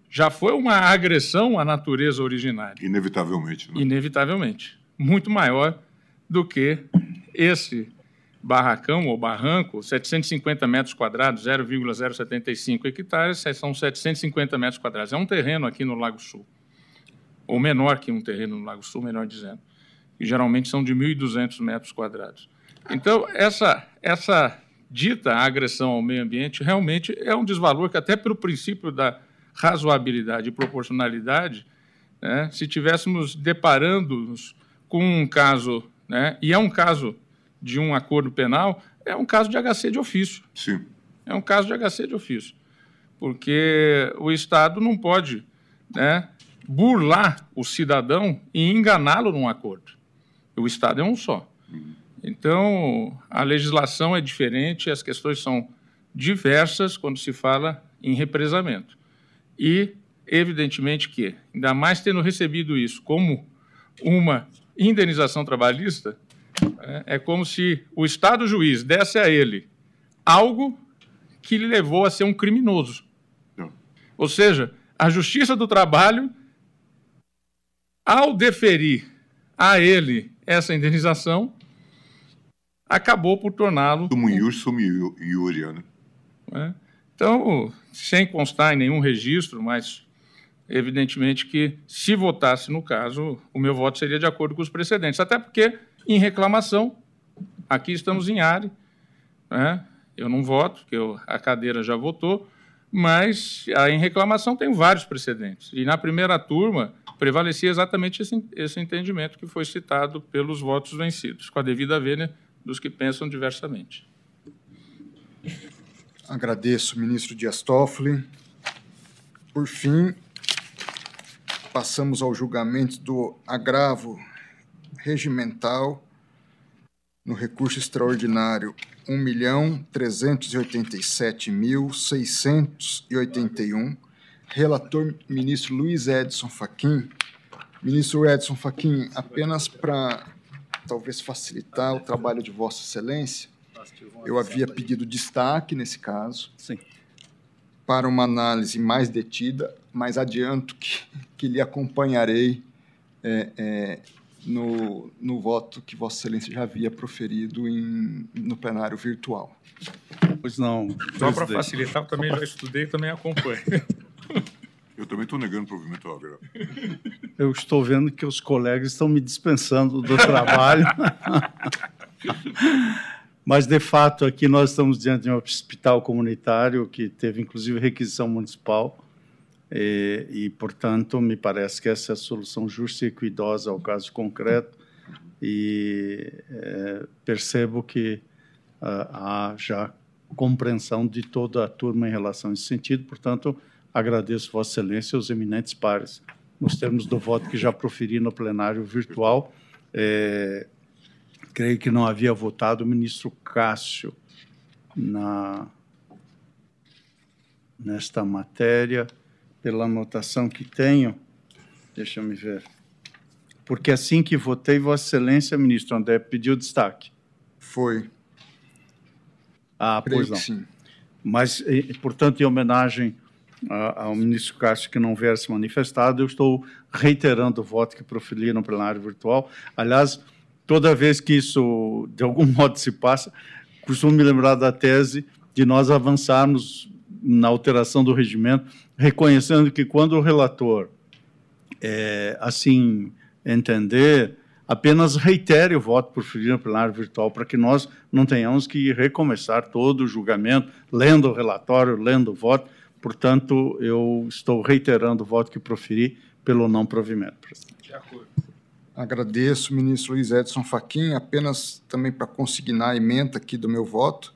já foi uma agressão à natureza originária. Inevitavelmente. Né? Inevitavelmente. muito maior do que esse barracão ou barranco, 750 metros quadrados, 0,075 hectares, são 750 metros quadrados. É um terreno aqui no Lago Sul, ou menor que um terreno no Lago Sul, melhor dizendo, que geralmente são de 1.200 metros quadrados. Então, essa, essa dita agressão ao meio ambiente realmente é um desvalor que, até pelo princípio da razoabilidade e proporcionalidade, né, se tivéssemos deparando-nos com um caso, né, e é um caso de um acordo penal, é um caso de HC de ofício. Sim. É um caso de HC de ofício. Porque o Estado não pode né, burlar o cidadão e enganá-lo num acordo. O Estado é um só. Então, a legislação é diferente, as questões são diversas quando se fala em represamento. E, evidentemente, que, ainda mais tendo recebido isso como uma indenização trabalhista, é, é como se o Estado juiz desse a ele algo que lhe levou a ser um criminoso. Não. Ou seja, a Justiça do Trabalho, ao deferir a ele essa indenização, acabou por torná-lo. Como ius sum iuria, né? É. Então, sem constar em nenhum registro, mas evidentemente que se votasse no caso, o meu voto seria de acordo com os precedentes. Até porque em reclamação. Aqui estamos em área. Né? Eu não voto, porque eu, a cadeira já votou, mas em reclamação tem vários precedentes. E na primeira turma prevalecia exatamente esse, esse entendimento que foi citado pelos votos vencidos, com a devida vênia dos que pensam diversamente. Agradeço, ministro Dias Toffoli. Por fim, passamos ao julgamento do agravo regimental no recurso extraordinário 1.387.681, relator ministro Luiz Edson Fachin. Ministro Edson Fachin, apenas para talvez facilitar o trabalho de Vossa Excelência, eu havia pedido destaque nesse caso. Sim. Para uma análise mais detida, mas adianto que, que lhe acompanharei é, é, no, no voto que Vossa Excelência já havia proferido em, no plenário virtual. Pois não. Só para facilitar, eu também já estudei e também acompanho. Eu também estou negando provimento óbvio. Eu estou vendo que os colegas estão me dispensando do trabalho. Mas, de fato, aqui nós estamos diante de um hospital comunitário que teve, inclusive, requisição municipal e, e, portanto, me parece que essa é a solução justa e equidosa ao caso concreto. E é, percebo que uh, há já compreensão de toda a turma em relação a esse sentido, portanto, agradeço Vossa Excelência e os eminentes pares. Nos termos do voto que já proferi no plenário virtual. É, creio que não havia votado o ministro Cássio na, nesta matéria pela anotação que tenho, deixa eu me ver. Porque assim que votei, Vossa Excelência, ministro André, pediu destaque. Foi. Ah, pois não. Sim. Mas, portanto, em homenagem ao ministro Cássio, que não vier se manifestado, eu estou reiterando o voto que proferi no plenário virtual. Aliás, toda vez que isso, de algum modo, se passa, costumo me lembrar da tese de nós avançarmos na alteração do regimento, reconhecendo que quando o relator é, assim entender, apenas reitere o voto por no plenário virtual para que nós não tenhamos que recomeçar todo o julgamento, lendo o relatório, lendo o voto. Portanto, eu estou reiterando o voto que proferi pelo não provimento. De acordo. Agradeço, ministro Luiz Edson Fachin, apenas também para consignar a emenda aqui do meu voto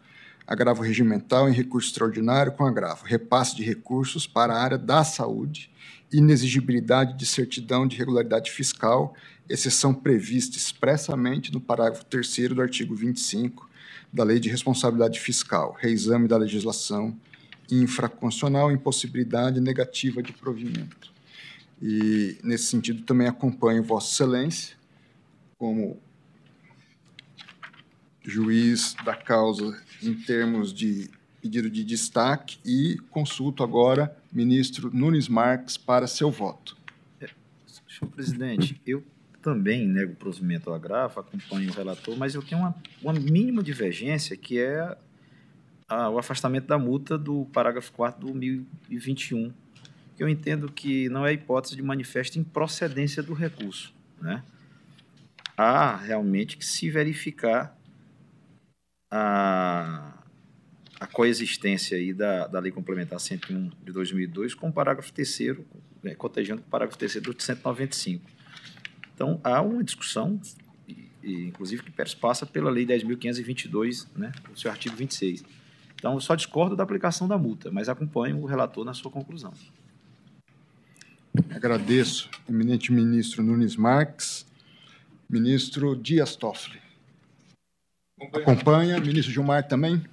agravo regimental em recurso extraordinário com agravo, repasse de recursos para a área da saúde, inexigibilidade de certidão de regularidade fiscal, exceção prevista expressamente no parágrafo 3 do artigo 25 da Lei de Responsabilidade Fiscal, reexame da legislação infraconstitucional, impossibilidade negativa de provimento. E, nesse sentido, também acompanho Vossa Excelência como juiz da causa em termos de pedido de destaque e consulto agora ministro Nunes Marques para seu voto. Senhor presidente, eu também nego o provimento ao agravo, acompanho o relator, mas eu tenho uma, uma mínima divergência que é a, o afastamento da multa do parágrafo 4 do 2021, que eu entendo que não é hipótese de manifesta improcedência do recurso. Né? Há realmente que se verificar a, a coexistência aí da, da Lei Complementar 101 de 2002 com o parágrafo 3 né, cotejando com o parágrafo 3 do 195. Então, há uma discussão, e, e, inclusive que passa pela Lei 10.522, né, o seu artigo 26. Então, eu só discordo da aplicação da multa, mas acompanho o relator na sua conclusão. Agradeço, eminente ministro Nunes Marques. Ministro Dias Toffoli. Acompanha. Acompanha. Ministro Gilmar também?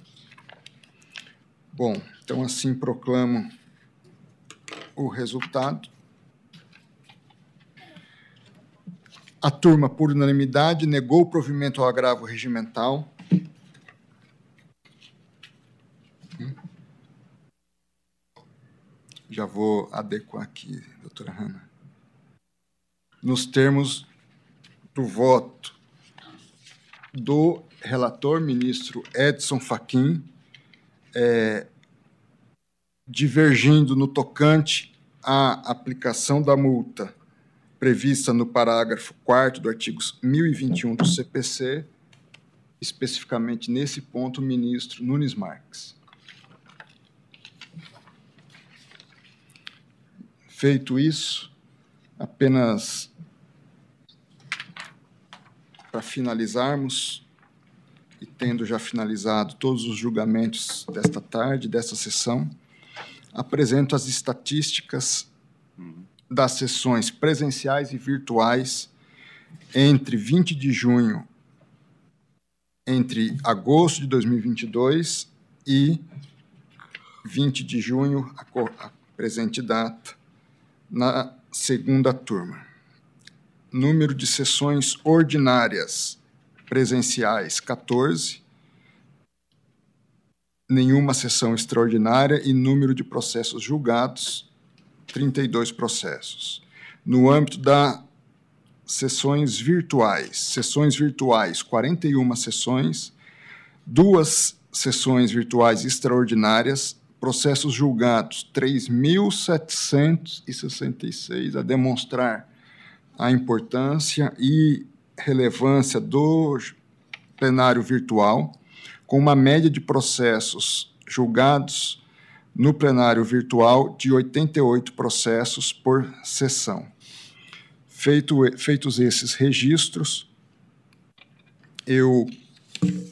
Bom, então assim proclamo o resultado. A turma, por unanimidade, negou o provimento ao agravo regimental. Já vou adequar aqui, doutora Hanna. Nos termos do voto do relator, ministro Edson Fachin, é, divergindo no tocante à aplicação da multa prevista no parágrafo 4 do artigo 1021 do CPC, especificamente nesse ponto, o ministro Nunes Marques. Feito isso, apenas para finalizarmos, e tendo já finalizado todos os julgamentos desta tarde, desta sessão, apresento as estatísticas das sessões presenciais e virtuais entre 20 de junho, entre agosto de 2022 e 20 de junho, a presente data, na segunda turma. Número de sessões ordinárias presenciais, 14. Nenhuma sessão extraordinária e número de processos julgados, 32 processos. No âmbito das sessões virtuais, sessões virtuais, 41 sessões, duas sessões virtuais extraordinárias, processos julgados, 3.766, a demonstrar a importância e relevância do plenário virtual, com uma média de processos julgados no plenário virtual de 88 processos por sessão. Feito, feitos esses registros, eu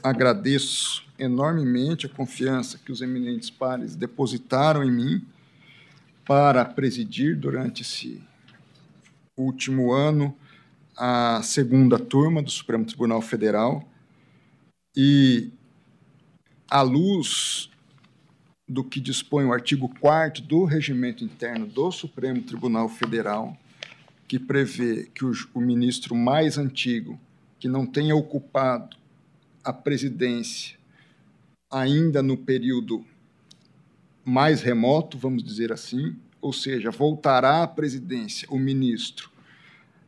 agradeço enormemente a confiança que os eminentes pares depositaram em mim para presidir durante esse último ano a segunda turma do Supremo Tribunal Federal. E à luz do que dispõe o artigo 4 do Regimento Interno do Supremo Tribunal Federal, que prevê que o, o ministro mais antigo, que não tenha ocupado a presidência ainda no período mais remoto, vamos dizer assim, ou seja, voltará à presidência o ministro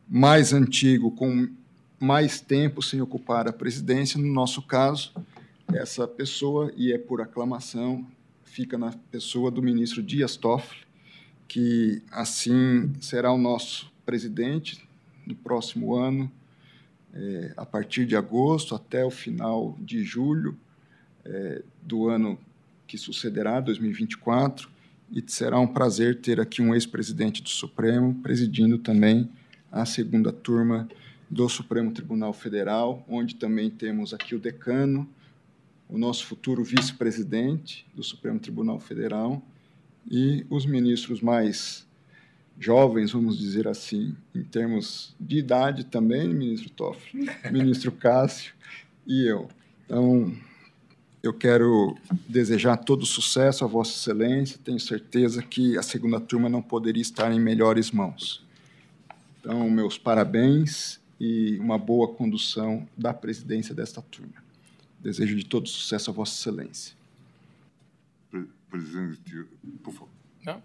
mais antigo com mais tempo sem ocupar a presidência, no nosso caso, essa pessoa, e é por aclamação, fica na pessoa do ministro Dias Toffoli, que assim será o nosso presidente no próximo ano, é, a partir de agosto até o final de julho é, do ano que sucederá, 2024, e será um prazer ter aqui um ex-presidente do Supremo presidindo também a segunda turma do Supremo Tribunal Federal, onde também temos aqui o decano, o nosso futuro vice-presidente do Supremo Tribunal Federal e os ministros mais jovens, vamos dizer assim, em termos de idade também, ministro Toffoli, ministro Cássio e eu. Então, eu quero desejar todo sucesso a Vossa Excelência, tenho certeza que a segunda turma não poderia estar em melhores mãos. Então, meus parabéns e uma boa condução da presidência desta turma. Desejo de todo sucesso a Vossa Excelência. Presidente, por favor. Não.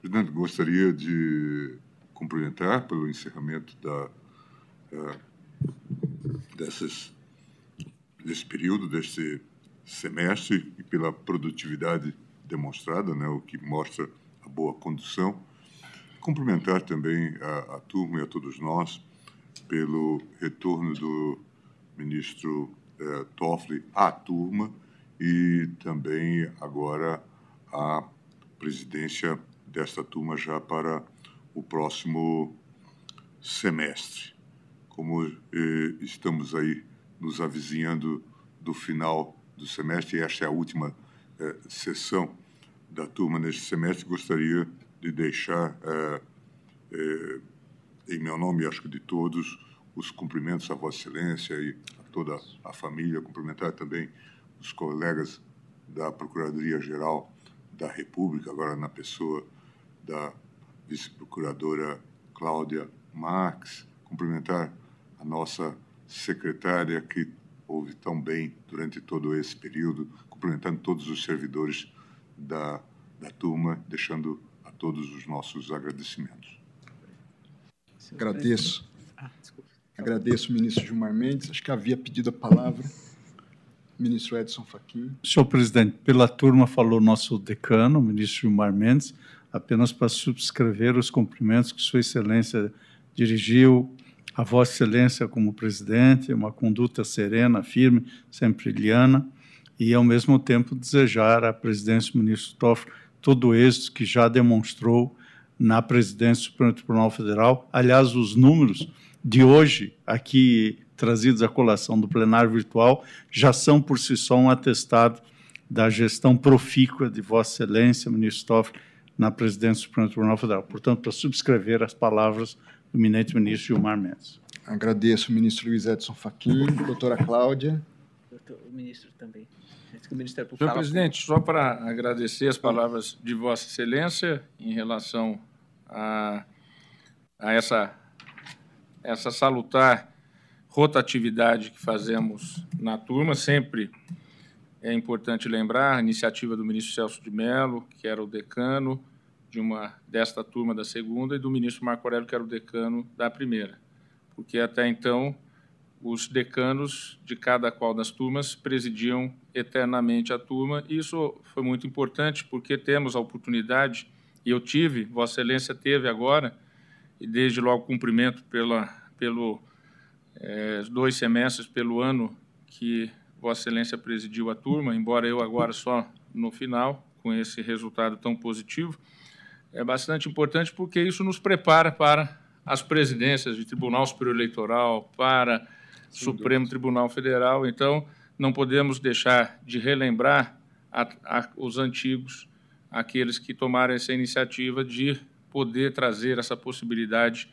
Presidente, gostaria de cumprimentar pelo encerramento da uh, dessas, desse período, desse semestre e pela produtividade demonstrada, né, o que mostra a boa condução. Cumprimentar também a, a turma e a todos nós pelo retorno do ministro eh, Toffoli à turma e também agora a presidência desta turma já para o próximo semestre. Como eh, estamos aí nos avizinhando do final do semestre, e esta é a última eh, sessão da turma neste semestre, gostaria de deixar, eh, eh em meu nome e acho que de todos, os cumprimentos a Vossa Excelência e a toda a família, cumprimentar também os colegas da Procuradoria-Geral da República, agora na pessoa da vice-procuradora Cláudia Marques, cumprimentar a nossa secretária que ouve tão bem durante todo esse período, cumprimentando todos os servidores da, da turma, deixando a todos os nossos agradecimentos. Agradeço. Ah, Agradeço o ministro Gilmar Mendes. Acho que havia pedido a palavra. Ministro Edson Fachin. Senhor presidente, pela turma falou nosso decano, o ministro Gilmar Mendes, apenas para subscrever os cumprimentos que Sua Excelência dirigiu a Vossa Excelência como presidente, uma conduta serena, firme, sempre liana, e ao mesmo tempo desejar à presidência do ministro Toffoli todo o êxito que já demonstrou na presidência do Supremo Tribunal Federal. Aliás, os números de hoje, aqui trazidos à colação do plenário virtual, já são por si só um atestado da gestão profícua de Vossa Excelência, ministro Toffoli, na presidência do Supremo Tribunal Federal. Portanto, para subscrever as palavras do eminente ministro Gilmar Mendes. Agradeço, ministro Luiz Edson Fachin. Doutora Cláudia. O ministro também. O Ministério Senhor presidente, só para agradecer as palavras de Vossa Excelência em relação a, a essa, essa salutar rotatividade que fazemos na turma, sempre é importante lembrar a iniciativa do ministro Celso de Mello, que era o decano de uma desta turma da segunda, e do ministro Marco Aurélio, que era o decano da primeira, porque até então os decanos de cada qual das turmas presidiam eternamente a turma. E isso foi muito importante porque temos a oportunidade, e eu tive, Vossa Excelência teve agora, e desde logo cumprimento pela, pelo é, dois semestres, pelo ano que Vossa Excelência presidiu a turma, embora eu agora só no final, com esse resultado tão positivo, é bastante importante porque isso nos prepara para as presidências de Tribunal Superior Eleitoral, para Supremo Tribunal Federal. Então, não podemos deixar de relembrar a, a, os antigos, aqueles que tomaram essa iniciativa de poder trazer essa possibilidade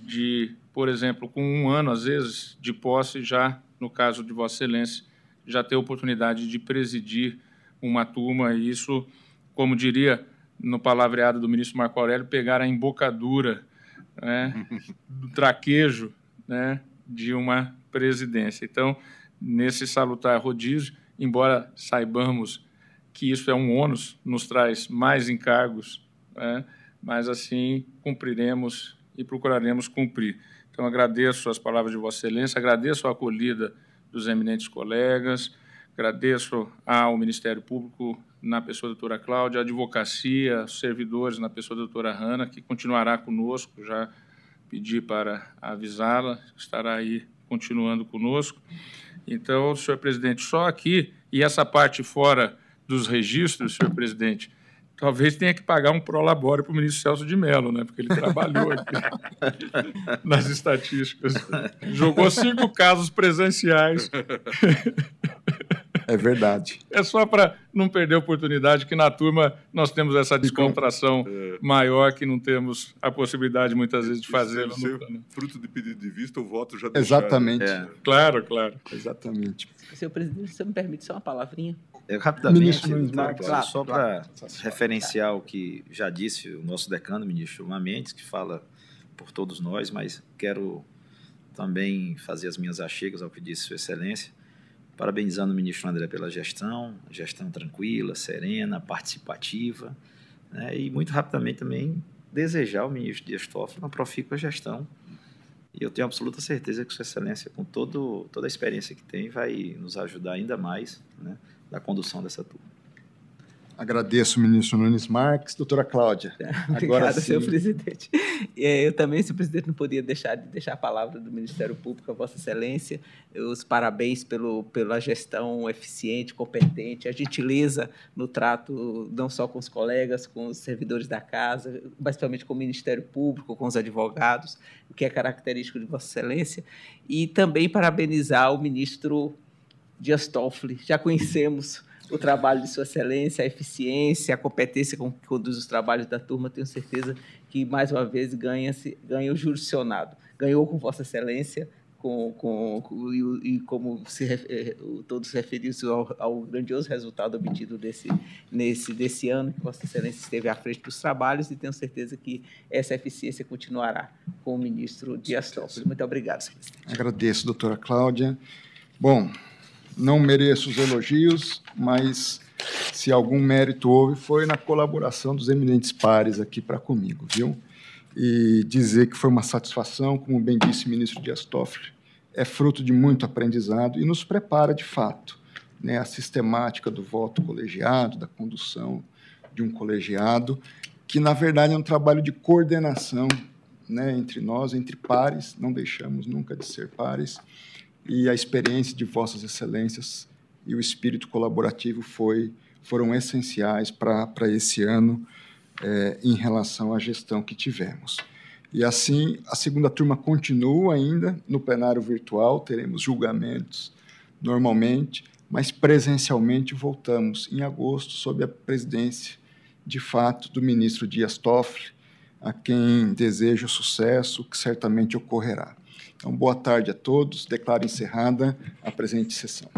de, por exemplo, com um ano, às vezes, de posse, já, no caso de Vossa Excelência, já ter oportunidade de presidir uma turma, e isso, como diria no palavreado do ministro Marco Aurélio, pegar a embocadura né, do traquejo né, de uma presidência. Então, nesse salutar rodízio, embora saibamos que isso é um ônus, nos traz mais encargos, né, mas assim cumpriremos e procuraremos cumprir. Então, agradeço as palavras de Vossa Excelência, agradeço a acolhida dos eminentes colegas, agradeço ao Ministério Público, na pessoa da doutora Cláudia, a advocacia, os servidores, na pessoa da doutora Hanna, que continuará conosco, já pedi para avisá-la, estará aí continuando conosco. Então, senhor presidente, só aqui, e essa parte fora dos registros, senhor presidente, talvez tenha que pagar um prolabore para o ministro Celso de Mello, né? porque ele trabalhou aqui nas estatísticas. Jogou cinco casos presenciais. É verdade. É só para não perder a oportunidade que na turma nós temos essa descontração é. maior que não temos a possibilidade muitas vezes de fazer. Fruto de pedido de vista, o voto já Exatamente. É. Claro, claro. Exatamente. Senhor presidente, você me permite só uma palavrinha? Eu, rapidamente, ministro Luiz Marcos, claro, só para claro. referenciar o que já disse o nosso decano, o ministro Mendes, que fala por todos nós, mas quero também fazer as minhas achegas ao que disse Sua Excelência parabenizando o ministro André pela gestão, gestão tranquila, serena, participativa, né? e muito rapidamente também desejar ao ministro Dias Toffoli uma profícua gestão E eu tenho absoluta certeza que Sua Excelência, com todo, toda a experiência que tem, vai nos ajudar ainda mais né, na condução dessa turma. Agradeço, ministro Nunes Marques. Doutora Cláudia. Obrigado, sim. senhor presidente. Eu também, senhor presidente, não podia deixar de deixar a palavra do Ministério Público a Vossa Excelência. Os parabéns pelo, pela gestão eficiente, competente, a gentileza no trato não só com os colegas, com os servidores da casa, mas principalmente com o Ministério Público, com os advogados, o que é característico de Vossa Excelência. E também parabenizar o ministro Dias Toffoli. Já conhecemos o trabalho de Sua Excelência, a eficiência, a competência com que conduz os trabalhos da turma, tenho certeza que, mais uma vez, ganha, ganha o jurisdicionado. Ganhou com Vossa Excelência, com, com, com e, e, como se, eh, todos referiram-se ao, ao, grandioso resultado obtido desse, nesse, desse ano, que Vossa Excelência esteve à frente dos trabalhos, e tenho certeza que essa eficiência continuará com o ministro Dias Toffoli. Muito obrigado, presidente. Agradeço, doutora Cláudia. Bom, não mereço os elogios, mas se algum mérito houve foi na colaboração dos eminentes pares aqui para comigo, viu? E dizer que foi uma satisfação, como bem disse o ministro Dias Toffoli, é fruto de muito aprendizado e nos prepara de fato, né, a sistemática do voto colegiado, da condução de um colegiado, que na verdade é um trabalho de coordenação, né, entre nós, entre pares, não deixamos nunca de ser pares e a experiência de Vossas Excelências e o espírito colaborativo foi, foram essenciais para esse ano é, em relação à gestão que tivemos. E assim, a segunda turma continua ainda no plenário virtual, teremos julgamentos normalmente, mas presencialmente voltamos em agosto, sob a presidência, de fato, do ministro Dias Toffoli, a quem desejo sucesso, que certamente ocorrerá. Então, boa tarde a todos. Declaro encerrada a presente sessão.